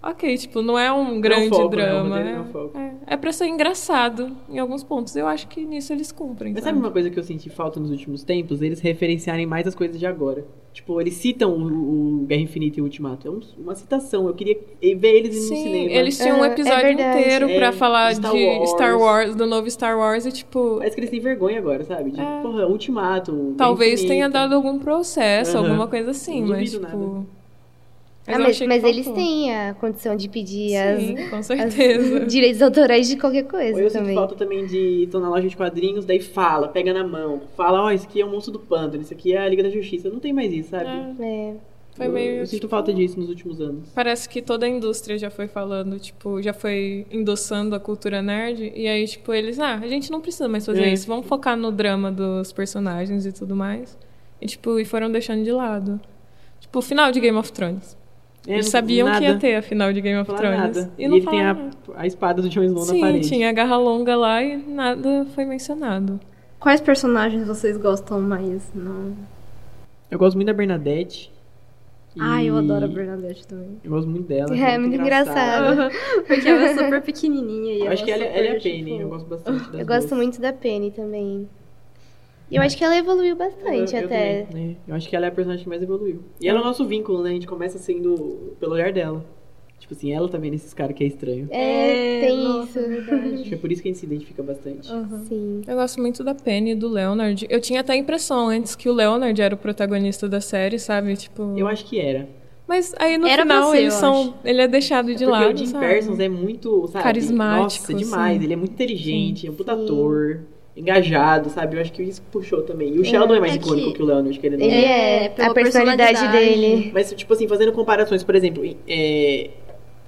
Speaker 2: Ok, tipo, não é um grande
Speaker 4: foco, né?
Speaker 2: Drama.
Speaker 4: não é
Speaker 2: é, é pra ser engraçado em alguns pontos. Eu acho que nisso eles cumprem.
Speaker 4: Mas
Speaker 2: sabe?
Speaker 4: sabe uma coisa que eu senti falta nos últimos tempos? Eles referenciarem mais as coisas de agora. Tipo, eles citam o, o Guerra Infinita e o Ultimato. É um- uma citação. Eu queria ver eles indo no
Speaker 2: Sim,
Speaker 4: cinema.
Speaker 2: eles tinham um
Speaker 3: Ah, é
Speaker 2: episódio
Speaker 3: verdade.
Speaker 2: inteiro pra
Speaker 4: É,
Speaker 2: falar
Speaker 4: Star
Speaker 2: de
Speaker 4: Wars.
Speaker 2: Star Wars, do novo Star Wars, e tipo,
Speaker 4: Parece que eles têm vergonha agora, sabe? De,
Speaker 2: É.
Speaker 4: porra, Ultimato.
Speaker 2: Talvez tenha dado algum processo,
Speaker 4: Aham.
Speaker 2: alguma coisa assim,
Speaker 4: Não
Speaker 2: mas tipo. Eu
Speaker 3: mas
Speaker 2: achei que
Speaker 3: mas eles têm a condição de pedir as,
Speaker 2: Sim, com
Speaker 3: as
Speaker 2: certeza.
Speaker 3: direitos autorais de qualquer
Speaker 4: Ou
Speaker 3: coisa
Speaker 4: eu sinto
Speaker 3: também.
Speaker 4: falta também de estou na loja de quadrinhos, daí fala, pega na mão, fala, ó, isso aqui é o monstro do pântano, isso aqui é a Liga da Justiça. Não tem mais isso, sabe?
Speaker 2: É,
Speaker 3: É.
Speaker 2: foi
Speaker 4: eu,
Speaker 2: meio.
Speaker 4: eu sinto
Speaker 2: tipo,
Speaker 4: falta disso nos últimos anos.
Speaker 2: Parece que toda a indústria já foi falando, tipo, já foi endossando a cultura nerd. E aí, tipo, eles, ah, a gente não precisa mais fazer
Speaker 4: É.
Speaker 2: isso. Vamos focar no drama dos personagens e tudo mais. E, tipo, e foram deixando de lado. Tipo, o final de Game of Thrones.
Speaker 4: É,
Speaker 2: Eles
Speaker 4: não-
Speaker 2: sabiam
Speaker 4: nada,
Speaker 2: que ia ter a final de Game of Thrones.
Speaker 4: nada.
Speaker 2: E
Speaker 4: E,
Speaker 2: não
Speaker 4: ele tem a, a espada do Jon Snow na
Speaker 2: Sim,
Speaker 4: parede.
Speaker 2: tinha a garra longa lá e nada foi mencionado.
Speaker 1: Quais personagens vocês gostam mais? Não.
Speaker 4: Eu gosto muito da Bernadette. e-
Speaker 1: Ai, eu adoro a Bernadette também.
Speaker 4: Eu gosto muito dela.
Speaker 3: É,
Speaker 4: ela
Speaker 3: muito
Speaker 4: engraçada.
Speaker 3: engraçada.
Speaker 1: Porque ela é super pequenininha e
Speaker 4: Eu acho que ela,
Speaker 1: super,
Speaker 4: ela é a
Speaker 1: tipo,
Speaker 4: Penny, eu gosto bastante das
Speaker 3: Eu gosto
Speaker 4: duas.
Speaker 3: muito da Penny também. E eu acho que ela evoluiu bastante
Speaker 4: Eu- eu
Speaker 3: até.
Speaker 4: também, né? Eu acho que ela é a personagem que mais evoluiu. E ela é o nosso vínculo, né? A gente começa sendo pelo olhar dela. Tipo assim, ela tá vendo esses caras que é estranho.
Speaker 3: É, tem
Speaker 1: nossa,
Speaker 3: isso.
Speaker 1: verdade.
Speaker 4: Acho que é por isso que a gente se identifica bastante.
Speaker 1: Aham.
Speaker 3: Sim.
Speaker 2: Eu gosto muito da Penny e do Leonard. Eu tinha até a impressão antes que o Leonard era o protagonista da série, sabe? Tipo.
Speaker 4: Eu acho que era.
Speaker 2: Mas aí no
Speaker 1: Era
Speaker 2: final
Speaker 1: ser,
Speaker 2: eles são.
Speaker 1: acho.
Speaker 2: Ele é deixado de
Speaker 4: Porque
Speaker 2: lado.
Speaker 4: o Jim
Speaker 2: sabe?
Speaker 4: Parsons é muito, sabe?
Speaker 2: Carismático,
Speaker 4: Nossa, demais.
Speaker 2: sim.
Speaker 4: Ele é muito inteligente, é um puta
Speaker 3: Sim.
Speaker 4: ator, engajado, sabe? Eu acho que isso puxou também. E o Sheldon é mais
Speaker 1: É
Speaker 4: icônico
Speaker 1: que-
Speaker 4: que... o Leonard, querendo ou
Speaker 3: Ele
Speaker 4: não.
Speaker 1: É,
Speaker 3: é,
Speaker 1: pela
Speaker 3: a personalidade
Speaker 1: personalidade.
Speaker 3: dele.
Speaker 4: Mas, tipo assim, fazendo comparações, por exemplo, é...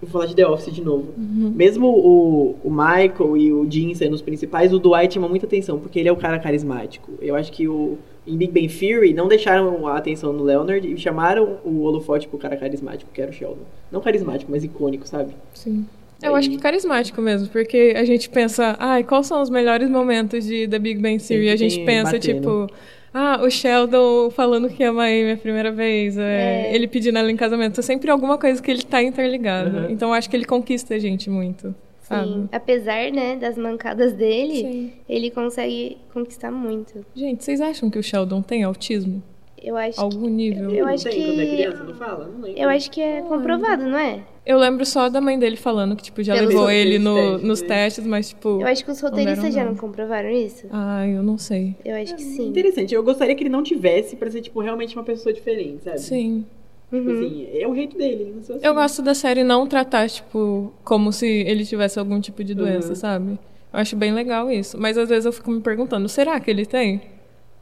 Speaker 4: vou falar de The Office de novo.
Speaker 2: Uhum.
Speaker 4: Mesmo o, o Michael e o Jim sendo os principais, o Dwight chama muita atenção, porque ele é o cara carismático. Eu acho que o, em Big Bang Theory não deixaram a atenção no Leonard e chamaram o holofote pro cara carismático, que era o Sheldon. Não carismático, mas icônico, sabe?
Speaker 2: Sim. Eu acho que carismático mesmo, porque a gente pensa, ai, quais são os melhores momentos de The Big Bang Theory?
Speaker 4: Sempre
Speaker 2: A gente pensa,
Speaker 4: batendo.
Speaker 2: tipo, ah, o Sheldon falando que ama a Amy a primeira vez, é,
Speaker 3: É.
Speaker 2: ele pedindo ela em casamento. É sempre alguma coisa que ele tá interligado.
Speaker 4: Uhum.
Speaker 2: Então eu acho que ele conquista a gente muito?
Speaker 3: Sim. Apesar, né, das mancadas dele,
Speaker 2: Sim.
Speaker 3: ele consegue conquistar muito.
Speaker 2: Gente, vocês acham que o Sheldon tem autismo?
Speaker 3: Eu acho,
Speaker 2: Algum nível?
Speaker 3: Eu
Speaker 4: não
Speaker 3: acho
Speaker 4: tem
Speaker 3: que-
Speaker 4: quando é criança, não fala? Não lembro.
Speaker 3: eu acho que é comprovado, não é?
Speaker 2: Eu lembro só da mãe dele falando que, tipo, já levou ele no-
Speaker 4: testes,
Speaker 2: nos
Speaker 4: né?
Speaker 2: testes, mas, tipo...
Speaker 3: Eu acho que os roteiristas já
Speaker 2: não.
Speaker 3: não comprovaram isso.
Speaker 2: Ai, eu não sei.
Speaker 3: Eu acho que sim.
Speaker 4: Interessante, eu gostaria que ele não tivesse pra ser, tipo, realmente uma pessoa diferente, sabe?
Speaker 2: Sim.
Speaker 4: Tipo
Speaker 3: Uhum.
Speaker 4: assim, é o jeito dele, ele não assim.
Speaker 2: Eu gosto da série não tratar, tipo, como se ele tivesse algum tipo de doença,
Speaker 4: Uhum.
Speaker 2: sabe? Eu acho bem legal isso. Mas às vezes eu fico me perguntando, será que ele tem?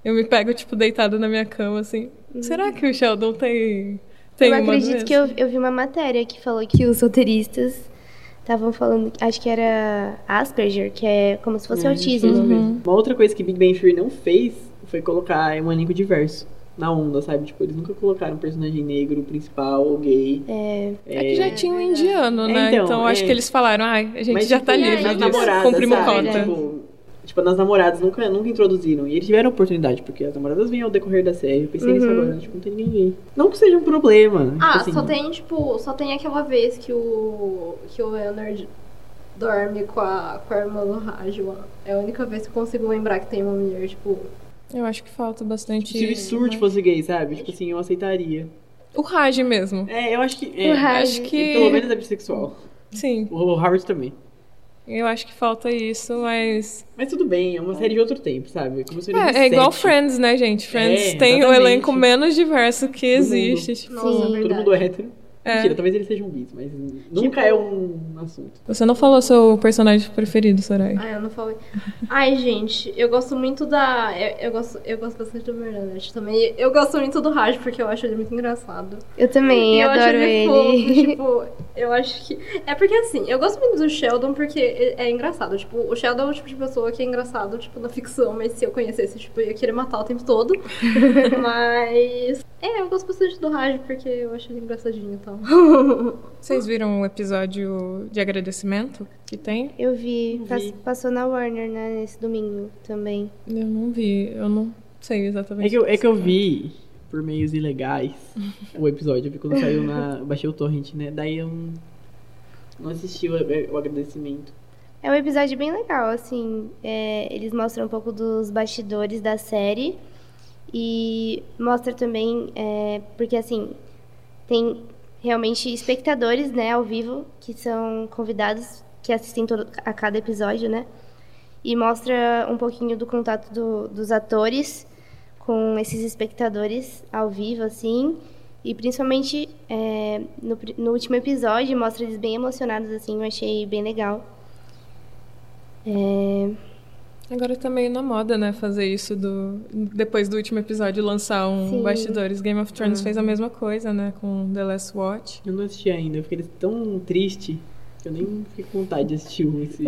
Speaker 2: Eu me pego, tipo, deitada na minha cama, assim. Será que o Sheldon tem, tem
Speaker 3: Uhum. eu acredito
Speaker 2: doença?
Speaker 3: que eu, eu vi uma matéria que falou que os roteiristas estavam falando, acho que era Asperger, que é como se fosse
Speaker 4: É,
Speaker 3: autismo.
Speaker 2: Uhum.
Speaker 4: Uma outra coisa que Big Bang Theory não fez foi colocar um elenco diverso na onda, sabe? Tipo, eles nunca colocaram um personagem negro, principal, ou gay.
Speaker 3: É,
Speaker 2: É que já tinha um indiano,
Speaker 4: É,
Speaker 2: né?
Speaker 4: então,
Speaker 2: então acho
Speaker 4: é.
Speaker 2: que eles falaram, ai, a gente
Speaker 4: Mas,
Speaker 2: já
Speaker 4: tipo,
Speaker 2: tá livre disso,
Speaker 4: namoradas,
Speaker 2: cumprimos
Speaker 4: sabe?
Speaker 2: cota.
Speaker 4: Tipo, tipo, nas namoradas nunca, nunca introduziram. E eles tiveram oportunidade, porque as namoradas vêm ao decorrer da série. Eu pensei nisso
Speaker 3: Uhum.
Speaker 4: agora, tipo, não tem ninguém gay. Não que seja um problema.
Speaker 1: Ah,
Speaker 4: tipo assim,
Speaker 1: só tem, tipo, só tem aquela vez que o. que o Leonard dorme com a, com a irmã do Raj lá. É a única vez que eu consigo lembrar que tem uma mulher, tipo.
Speaker 2: Eu acho que falta bastante...
Speaker 4: Se o Surte fosse gay, sabe? Tipo assim, eu aceitaria.
Speaker 2: O Raj mesmo.
Speaker 4: É, eu acho que. É,
Speaker 3: O Raj.
Speaker 2: Acho que...
Speaker 4: Pelo menos é bissexual.
Speaker 2: Sim,
Speaker 4: O Howard também.
Speaker 2: Eu acho que falta isso, mas...
Speaker 4: Mas tudo bem, é uma série de outro tempo, sabe? Começou em
Speaker 2: É, é igual
Speaker 4: 2007.
Speaker 2: Friends, né, gente? Friends
Speaker 4: É,
Speaker 2: tem o elenco menos diverso que
Speaker 4: Do
Speaker 2: existe. Tipo,
Speaker 1: Nossa,
Speaker 3: Sim.
Speaker 4: Todo mundo é hétero.
Speaker 2: É.
Speaker 4: Mentira, talvez eles sejam bis, mas nunca é um assunto.
Speaker 2: Você não falou seu personagem preferido, Soraya.
Speaker 1: Ai, eu não falei. Ai, gente, eu gosto muito da. Eu, eu gosto, eu gosto bastante do Bernadette também. Eu gosto muito do Raj, porque eu acho ele muito engraçado.
Speaker 3: Eu também,
Speaker 1: eu
Speaker 3: adoro
Speaker 1: acho ele.
Speaker 3: ele.
Speaker 1: Fofo, tipo, eu acho que. É porque assim, eu gosto muito do Sheldon porque é engraçado. Tipo, o Sheldon é o tipo de pessoa que é engraçado, tipo, na ficção, mas se eu conhecesse, tipo, eu ia querer matar o tempo todo. mas. É, eu gosto bastante do Raj porque eu acho ele engraçadinho e tal.
Speaker 2: Vocês viram o episódio de agradecimento que tem?
Speaker 3: Eu vi,
Speaker 4: Vi.
Speaker 3: pass- passou na Warner, né, nesse domingo também.
Speaker 2: Eu não vi, eu não sei exatamente.
Speaker 4: É que, eu, é que eu vi por meios ilegais o episódio. Eu vi quando saiu na. eu baixei o torrent, né? Daí eu não, não assisti o, o agradecimento.
Speaker 3: É um episódio bem legal, assim. é, eles mostram um pouco dos bastidores da série e mostra também, é, porque assim, tem realmente espectadores, né, ao vivo, que são convidados, que assistem todo, a cada episódio, né? E mostra um pouquinho do contato do- dos atores com esses espectadores ao vivo, assim. E principalmente é, no, no último episódio mostra eles bem emocionados, assim, eu achei bem legal. É,
Speaker 2: Agora tá meio na moda, né, fazer isso do depois do último episódio lançar um
Speaker 3: Sim.
Speaker 2: bastidores. Game of Thrones fez a mesma coisa, né, com The Last Watch.
Speaker 4: Eu não assisti ainda, eu fiquei tão triste eu nem fiquei com vontade de assistir o- esse.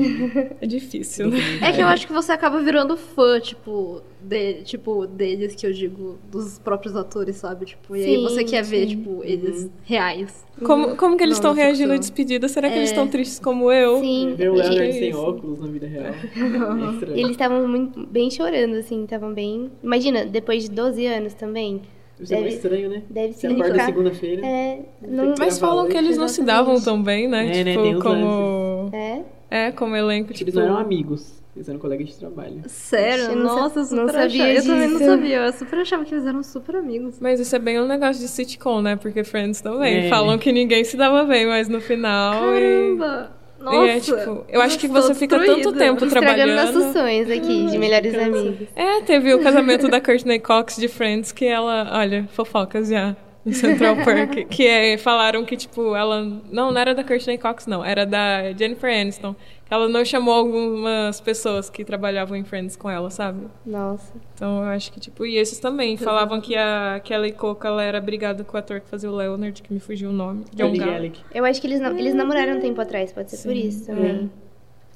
Speaker 2: É difícil, né?
Speaker 1: É que eu acho que você acaba virando fã, tipo, de, tipo, deles, que eu digo, dos próprios atores, sabe? Tipo, e aí
Speaker 3: Sim,
Speaker 1: você quer ver,
Speaker 3: sim.
Speaker 1: tipo, eles reais.
Speaker 2: Como, como que eles estão reagindo à despedida? Será que eles
Speaker 1: É.
Speaker 2: estão tristes como eu?
Speaker 3: sim,
Speaker 4: Ver o Leonard
Speaker 2: é
Speaker 4: sem óculos na vida real. É estranho.
Speaker 3: eles estavam muito- bem chorando, assim, estavam bem... Imagina, depois de 12 anos também.
Speaker 4: Isso é
Speaker 3: Deve-
Speaker 4: estranho, né?
Speaker 3: Deve
Speaker 4: Você acorda
Speaker 3: significar...
Speaker 4: segunda-feira.
Speaker 3: É,
Speaker 4: Não
Speaker 3: não,
Speaker 2: Mas falam que eles não se davam tão bem, né?
Speaker 4: É, né,
Speaker 2: tipo,
Speaker 4: tem os
Speaker 2: como.
Speaker 3: é,
Speaker 2: É, como elenco,
Speaker 4: Tipo,
Speaker 2: tipo.
Speaker 4: Eles não eram amigos, eles eram colegas de trabalho.
Speaker 1: Sério?
Speaker 3: Não
Speaker 1: Nossa, eu super
Speaker 3: não sabia
Speaker 1: achava. Eu também não sabia. Eu super achava que eles eram super amigos.
Speaker 2: Mas isso é bem um negócio de sitcom, né? Porque Friends também.
Speaker 4: É.
Speaker 2: Falam que ninguém se dava bem, mas no final.
Speaker 1: Caramba!
Speaker 2: E
Speaker 1: Nossa!
Speaker 2: é, tipo, eu acho que você fica tanto tempo
Speaker 3: estragando
Speaker 2: trabalhando.
Speaker 3: nossos sonhos aqui, de melhores amigos.
Speaker 2: É, teve o casamento da Courtney Cox de Friends, que ela, olha, fofocas já. No Central Park, que é, falaram que, tipo, ela. Não, não era da Courtney Cox, não. Era da Jennifer Aniston. Ela não chamou algumas pessoas que trabalhavam em Friends com ela, sabe?
Speaker 3: Nossa.
Speaker 2: Então eu acho que, tipo, e esses também. Falavam que a Kelly Coca ela era brigada com o ator que fazia o Leonard, que me fugiu o nome. John.
Speaker 4: Gallagher.
Speaker 3: Eu acho que eles, eles namoraram um tempo atrás, pode ser por
Speaker 2: Sim.
Speaker 3: isso também.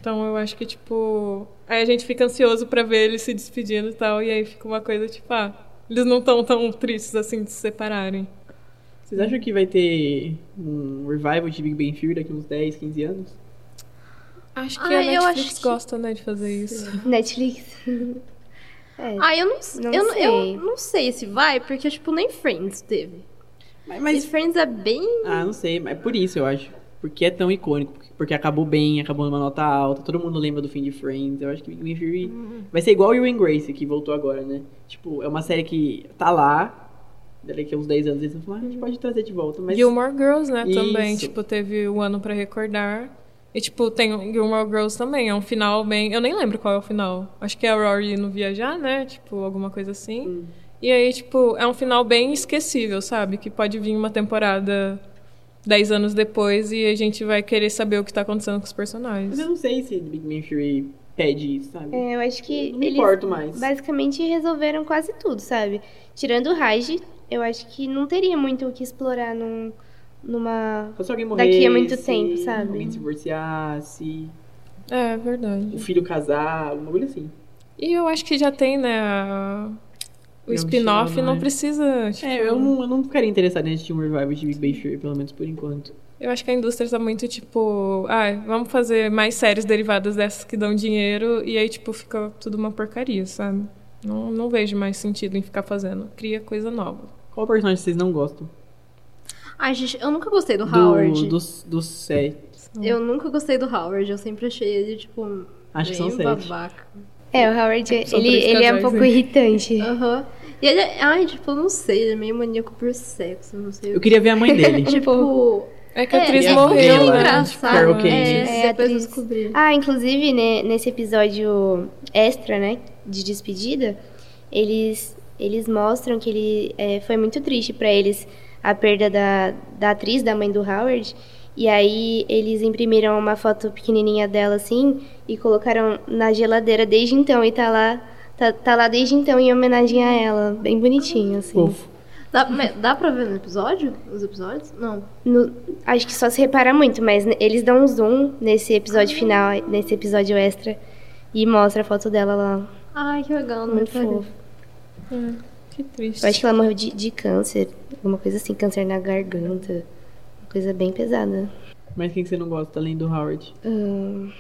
Speaker 2: Então eu acho que, tipo. Aí a gente fica ansioso pra ver eles se despedindo e tal. E aí fica uma coisa, tipo, ah, eles não estão tão tristes assim de se separarem.
Speaker 4: Vocês acham que vai ter um revival de Big Bang Theory daqui uns 10, 15 anos?
Speaker 2: Acho que
Speaker 1: Ah,
Speaker 2: a
Speaker 1: eu
Speaker 2: Netflix
Speaker 1: acho que-
Speaker 2: gosta, né, de fazer isso.
Speaker 3: Netflix. é.
Speaker 1: Ah, eu não,
Speaker 3: Não
Speaker 1: eu, não-
Speaker 3: sei.
Speaker 1: eu não sei se vai, porque, tipo, nem Friends teve.
Speaker 4: Mas,
Speaker 1: Mas Friends é bem.
Speaker 4: Ah, não sei, mas é por isso eu acho. Porque é tão icônico. porque- Porque acabou bem, acabou numa nota alta, todo mundo lembra do fim de Friends. Eu acho que Big Bang Theory vai ser igual Will and Grace, que voltou agora, né? Tipo, é uma série que tá lá, daqui a uns 10 anos eles vão falar, ah, a gente pode trazer de volta, mas...
Speaker 2: Gilmore Girls, né, também.
Speaker 4: Isso.
Speaker 2: Tipo, teve o ano pra recordar. E, tipo, tem o Gilmore Girls também. É um final bem. Eu nem lembro qual é o final. Acho que é a Rory no viajar, né? Tipo, alguma coisa assim.
Speaker 4: Hum.
Speaker 2: E aí, tipo, é um final bem esquecível, sabe? Que pode vir uma temporada 10 anos depois e a gente vai querer saber o que tá acontecendo com os
Speaker 4: Mas
Speaker 2: personagens.
Speaker 4: eu não sei se Big Bang Theory pede isso, sabe?
Speaker 3: É, eu acho que
Speaker 4: não me
Speaker 3: eles
Speaker 4: importo mais.
Speaker 3: basicamente resolveram quase tudo, sabe? Tirando o Raj, eu acho que não teria muito o que explorar num, numa...
Speaker 4: Só se alguém morresse,
Speaker 3: Daqui a muito tempo, sabe?
Speaker 4: Alguém se divorciasse,
Speaker 2: É,
Speaker 4: o
Speaker 2: verdade.
Speaker 4: filho casar, alguma coisa assim.
Speaker 2: E eu acho que já tem, né? a- O spin-off
Speaker 4: Sheldon,
Speaker 2: não
Speaker 4: né?
Speaker 2: precisa. tipo,
Speaker 4: É, eu não, eu não ficaria interessado em assistir um revival de Big Bang Theory, pelo menos por enquanto.
Speaker 2: Eu acho que a indústria tá muito tipo, ah, vamos fazer mais séries derivadas dessas que dão dinheiro e aí tipo fica tudo uma porcaria, sabe? Não, não vejo mais sentido em ficar fazendo. Cria coisa nova.
Speaker 4: Qual personagem vocês não gostam?
Speaker 1: Ai, gente, eu nunca gostei do Howard.
Speaker 4: Do, dos, dos sete.
Speaker 1: Eu nunca gostei do Howard. Eu sempre achei ele, tipo,
Speaker 4: Acho que são sete.
Speaker 1: babaca.
Speaker 3: É, o Howard,
Speaker 2: São
Speaker 3: ele, ele é um pouco
Speaker 2: né?
Speaker 3: irritante.
Speaker 1: Aham. E ele, é- ai, tipo, eu não sei, ele é meio maníaco por sexo, não sei.
Speaker 4: Eu queria ver a mãe dele.
Speaker 1: Tipo,
Speaker 2: É que a
Speaker 1: é,
Speaker 2: atriz
Speaker 1: é
Speaker 2: morreu, né?
Speaker 1: engraçado.
Speaker 4: Carol Kane.
Speaker 1: É,
Speaker 3: É,
Speaker 1: depois
Speaker 3: atriz.
Speaker 1: descobri.
Speaker 3: Ah, inclusive, né, nesse episódio extra, né, de despedida, eles, eles mostram que ele é, foi muito triste pra eles a perda da, da atriz, da mãe do Howard. E aí eles imprimiram uma foto pequenininha dela assim e colocaram na geladeira desde então e tá lá tá, tá lá desde então em homenagem a ela, bem bonitinho assim.
Speaker 4: Fofo.
Speaker 1: Dá, dá pra ver no episódio? Os episódios? Não.
Speaker 3: No- acho que só se repara muito, mas eles dão um zoom nesse episódio final, nesse episódio extra e mostra a foto dela lá,
Speaker 1: Ai, que legal. Não
Speaker 3: muito fofo.
Speaker 2: Que triste.
Speaker 3: Eu acho que ela morreu de, de câncer, alguma coisa assim, câncer na garganta, uma coisa bem pesada.
Speaker 4: Mas quem que você não gosta além do Howard?
Speaker 3: Hum,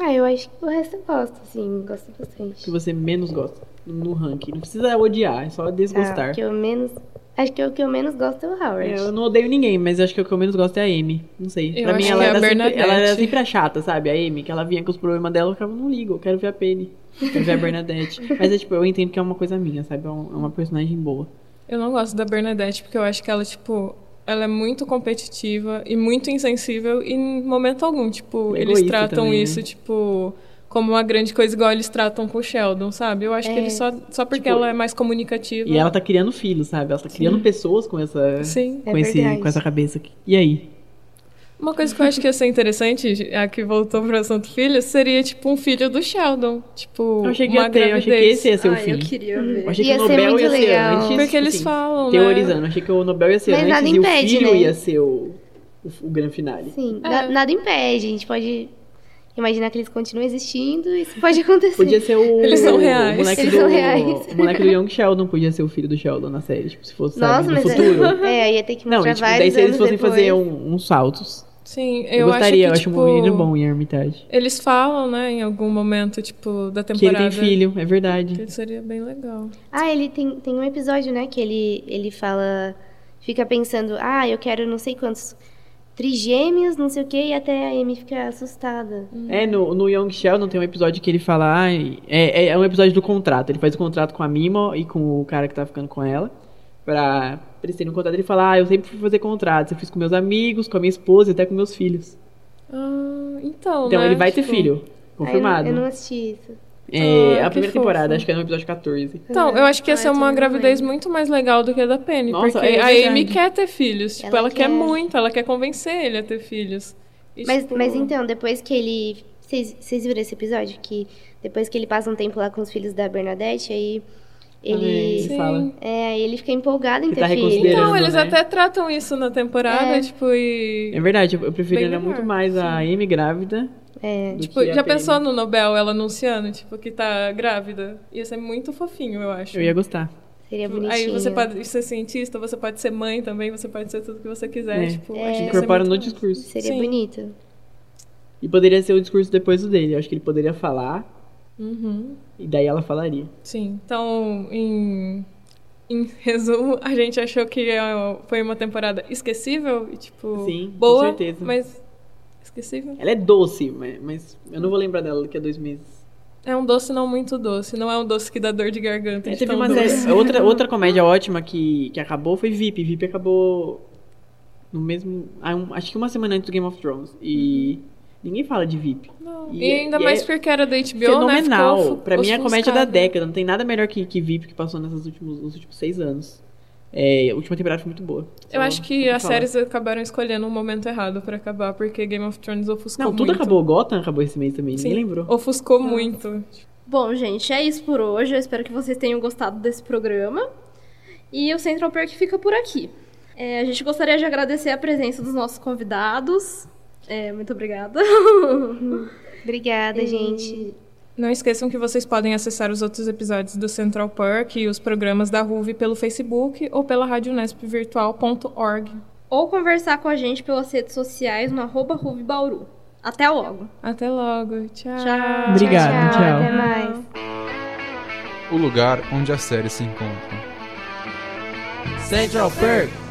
Speaker 3: Ah, eu acho que o resto eu gosto, assim, gosto bastante.
Speaker 4: Que você menos gosta no ranking. Não precisa odiar, é só desgostar.
Speaker 3: Ah, o que eu menos. Acho que o que eu menos gosto é o Howard.
Speaker 4: É, eu não odeio ninguém, mas acho que o que eu menos gosto é a Amy. Não sei.
Speaker 2: Eu
Speaker 4: pra mim, ela
Speaker 2: é
Speaker 4: era, sempre, ela era sempre a chata, sabe? A Amy, que ela vinha com os problemas dela, eu ficava, não ligo, eu quero ver a Penny. Ver a Bernadette. mas é tipo, eu entendo que é uma coisa minha, sabe? É é uma personagem boa.
Speaker 2: Eu não gosto da Bernadette porque eu acho que ela, tipo, ela é muito competitiva e muito insensível e em momento algum, tipo, eles
Speaker 4: Egoísta
Speaker 2: tratam
Speaker 4: também, né?
Speaker 2: isso, tipo, como uma grande coisa igual eles tratam com o Sheldon, sabe? Eu acho que
Speaker 3: É.
Speaker 2: eles só, só porque
Speaker 4: Tipo,
Speaker 2: ela é mais comunicativa.
Speaker 4: E ela tá criando filhos, sabe? Ela tá criando pessoas com essa.
Speaker 2: Sim.
Speaker 3: É
Speaker 4: com, esse,
Speaker 3: verdade.
Speaker 4: com essa cabeça aqui. E aí?
Speaker 2: Uma coisa que eu acho que ia ser interessante, a que voltou pro assunto filho, seria, tipo, um filho do Sheldon. Tipo,
Speaker 4: Eu achei que
Speaker 2: uma
Speaker 4: ia ter, eu achei que
Speaker 2: gravidez.
Speaker 4: esse ia ser o
Speaker 1: Ai,
Speaker 4: fim.
Speaker 1: eu queria ver.
Speaker 4: Eu achei
Speaker 3: Ia
Speaker 4: que o
Speaker 3: ser
Speaker 4: Nobel
Speaker 3: muito
Speaker 4: ia ser
Speaker 3: legal.
Speaker 4: antes.
Speaker 2: Porque eles
Speaker 4: assim,
Speaker 2: falam, né?
Speaker 4: Teorizando, achei que o Nobel ia ser
Speaker 3: Mas
Speaker 4: antes
Speaker 3: nada
Speaker 4: e
Speaker 3: impede,
Speaker 4: o filho
Speaker 3: né?
Speaker 4: ia ser o, o, o grande finale.
Speaker 3: Sim,
Speaker 2: É.
Speaker 3: na- nada impede. A gente pode imaginar que eles continuam existindo e isso pode acontecer.
Speaker 4: Podia ser o.
Speaker 2: Eles são
Speaker 4: o
Speaker 2: reais.
Speaker 4: moleque
Speaker 3: Eles
Speaker 4: do,
Speaker 3: são reais.
Speaker 4: O moleque do Young Sheldon podia ser o filho do Sheldon na série, tipo, se fosse, sabe,
Speaker 3: Nossa,
Speaker 4: no
Speaker 3: mas
Speaker 4: futuro.
Speaker 3: É, é, ia ter que
Speaker 4: Não,
Speaker 3: mostrar
Speaker 4: e, tipo, daí
Speaker 3: vários
Speaker 4: se eles fossem
Speaker 3: depois.
Speaker 4: fazer um- uns saltos.
Speaker 2: Sim,
Speaker 4: Eu,
Speaker 2: eu,
Speaker 4: gostaria, eu
Speaker 2: acho
Speaker 4: acho
Speaker 2: que,
Speaker 4: um menino
Speaker 2: tipo,
Speaker 4: bom em Hermitage.
Speaker 2: Eles falam, né, em algum momento, tipo, da
Speaker 4: Que ele
Speaker 2: temporada.
Speaker 4: tem filho, é verdade.
Speaker 2: Que seria bem legal.
Speaker 3: Ah, ele tem, tem um episódio, né, que ele, ele fala. Fica pensando, ah, eu quero não sei quantos trigêmeos, não sei o quê, e até a Amy fica assustada.
Speaker 4: É, no, no Young Sheldon tem um episódio que ele fala. ai, é, é um episódio do contrato. Ele faz o contrato com a Mima e com o cara que tá ficando com ela. Pra, pra eles terem um contrato. Ele fala: Ah, eu sempre fui fazer contratos. Eu fiz com meus amigos, com a minha esposa e até com meus filhos.
Speaker 2: Ah, então,
Speaker 4: Então
Speaker 2: né,
Speaker 4: ele vai ter
Speaker 2: tipo-
Speaker 4: filho.
Speaker 3: Ah, eu,
Speaker 4: Confirmado.
Speaker 3: não- eu não assisti isso.
Speaker 4: É,
Speaker 2: Ah,
Speaker 4: a primeira
Speaker 2: fofo.
Speaker 4: temporada, acho que é no episódio 14.
Speaker 2: Então, eu acho que ia
Speaker 1: Ah,
Speaker 2: ser uma gravidez
Speaker 1: lembro.
Speaker 2: muito mais legal do que a da Penny.
Speaker 4: Nossa,
Speaker 2: porque
Speaker 4: é
Speaker 2: a. Amy quer ter filhos. Tipo, ela,
Speaker 3: Ela
Speaker 2: quer
Speaker 3: quer.
Speaker 2: muito, ela quer convencer ele a ter filhos. E,
Speaker 3: Mas,
Speaker 2: tipo,
Speaker 3: mas então, depois que ele. Vocês vocês viram esse episódio? Que depois que ele passa um tempo lá com os filhos da Bernadette, aí ele.
Speaker 2: Sim.
Speaker 4: fala.
Speaker 3: É, aí ele fica empolgado em
Speaker 4: Que
Speaker 3: ter
Speaker 4: tá
Speaker 3: filho.
Speaker 2: Então, eles
Speaker 4: né?
Speaker 2: até tratam isso na temporada,
Speaker 3: É.
Speaker 2: tipo, e.
Speaker 4: É verdade, eu, preferiria muito mais a Amy grávida.
Speaker 3: É.
Speaker 2: Tipo, já pensou no Nobel ela anunciando, tipo, que tá grávida? Ia ser muito fofinho, eu acho.
Speaker 4: Eu ia gostar.
Speaker 3: Seria
Speaker 2: Tipo,
Speaker 3: bonitinho.
Speaker 2: Aí você pode ser cientista, você pode ser mãe também, você pode ser tudo que você quiser.
Speaker 4: É.
Speaker 2: Tipo,
Speaker 3: É.
Speaker 2: acho
Speaker 4: Incorpora no discurso.
Speaker 3: Seria
Speaker 2: Sim.
Speaker 3: bonito.
Speaker 4: E poderia ser o discurso depois do dele. Eu acho que ele poderia falar
Speaker 2: Uhum.
Speaker 4: E daí ela falaria.
Speaker 2: Sim, então, em, em resumo, a gente achou que é, foi uma temporada esquecível e, tipo,
Speaker 4: Sim, com
Speaker 2: boa,
Speaker 4: certeza.
Speaker 2: mas esquecível.
Speaker 4: Ela é doce, mas, mas eu não vou lembrar dela daqui a dois meses.
Speaker 2: É um doce não muito doce, não é um doce que dá dor de garganta.
Speaker 4: É,
Speaker 2: de
Speaker 4: teve uma
Speaker 2: doce.
Speaker 4: série, outra, outra comédia ótima que, que acabou foi VIP. VIP acabou no mesmo. acho que uma semana antes do Game of Thrones. E ninguém fala de VIP.
Speaker 2: Não,
Speaker 4: E
Speaker 2: E,
Speaker 4: é-
Speaker 2: ainda
Speaker 4: e
Speaker 2: mais
Speaker 4: é
Speaker 2: porque era da HBO,
Speaker 4: Fenomenal.
Speaker 2: né? Ficou
Speaker 4: pra mim é a comédia da década. Não tem nada melhor que, que VIP que passou nesses últimos, nos últimos seis anos. É, a última temporada foi muito boa.
Speaker 2: Eu
Speaker 4: Só-
Speaker 2: acho que as
Speaker 4: falar.
Speaker 2: séries acabaram escolhendo um momento errado pra acabar, porque Game of Thrones ofuscou
Speaker 4: Não, tudo
Speaker 2: muito.
Speaker 4: acabou. Gotham acabou esse mês também.
Speaker 2: Sim,
Speaker 4: Ninguém lembrou.
Speaker 2: Ofuscou muito.
Speaker 1: Bom, gente, é isso por hoje. Eu espero que vocês tenham gostado desse programa. E o Central Perk fica por aqui. É, a gente gostaria de agradecer a presença dos nossos convidados. É, muito obrigada.
Speaker 3: Obrigada, gente.
Speaker 2: Não esqueçam que vocês podem acessar os outros episódios do Central Perk e os programas da RUV pelo Facebook ou pela radionespvirtual.org.
Speaker 1: Ou conversar com a gente pelas redes sociais no arroba Bauru. Até logo.
Speaker 2: Até logo. Tchau.
Speaker 1: Tchau.
Speaker 4: Obrigado, tchau.
Speaker 3: Até mais.
Speaker 6: O lugar onde a série se encontra.
Speaker 5: Central Perk.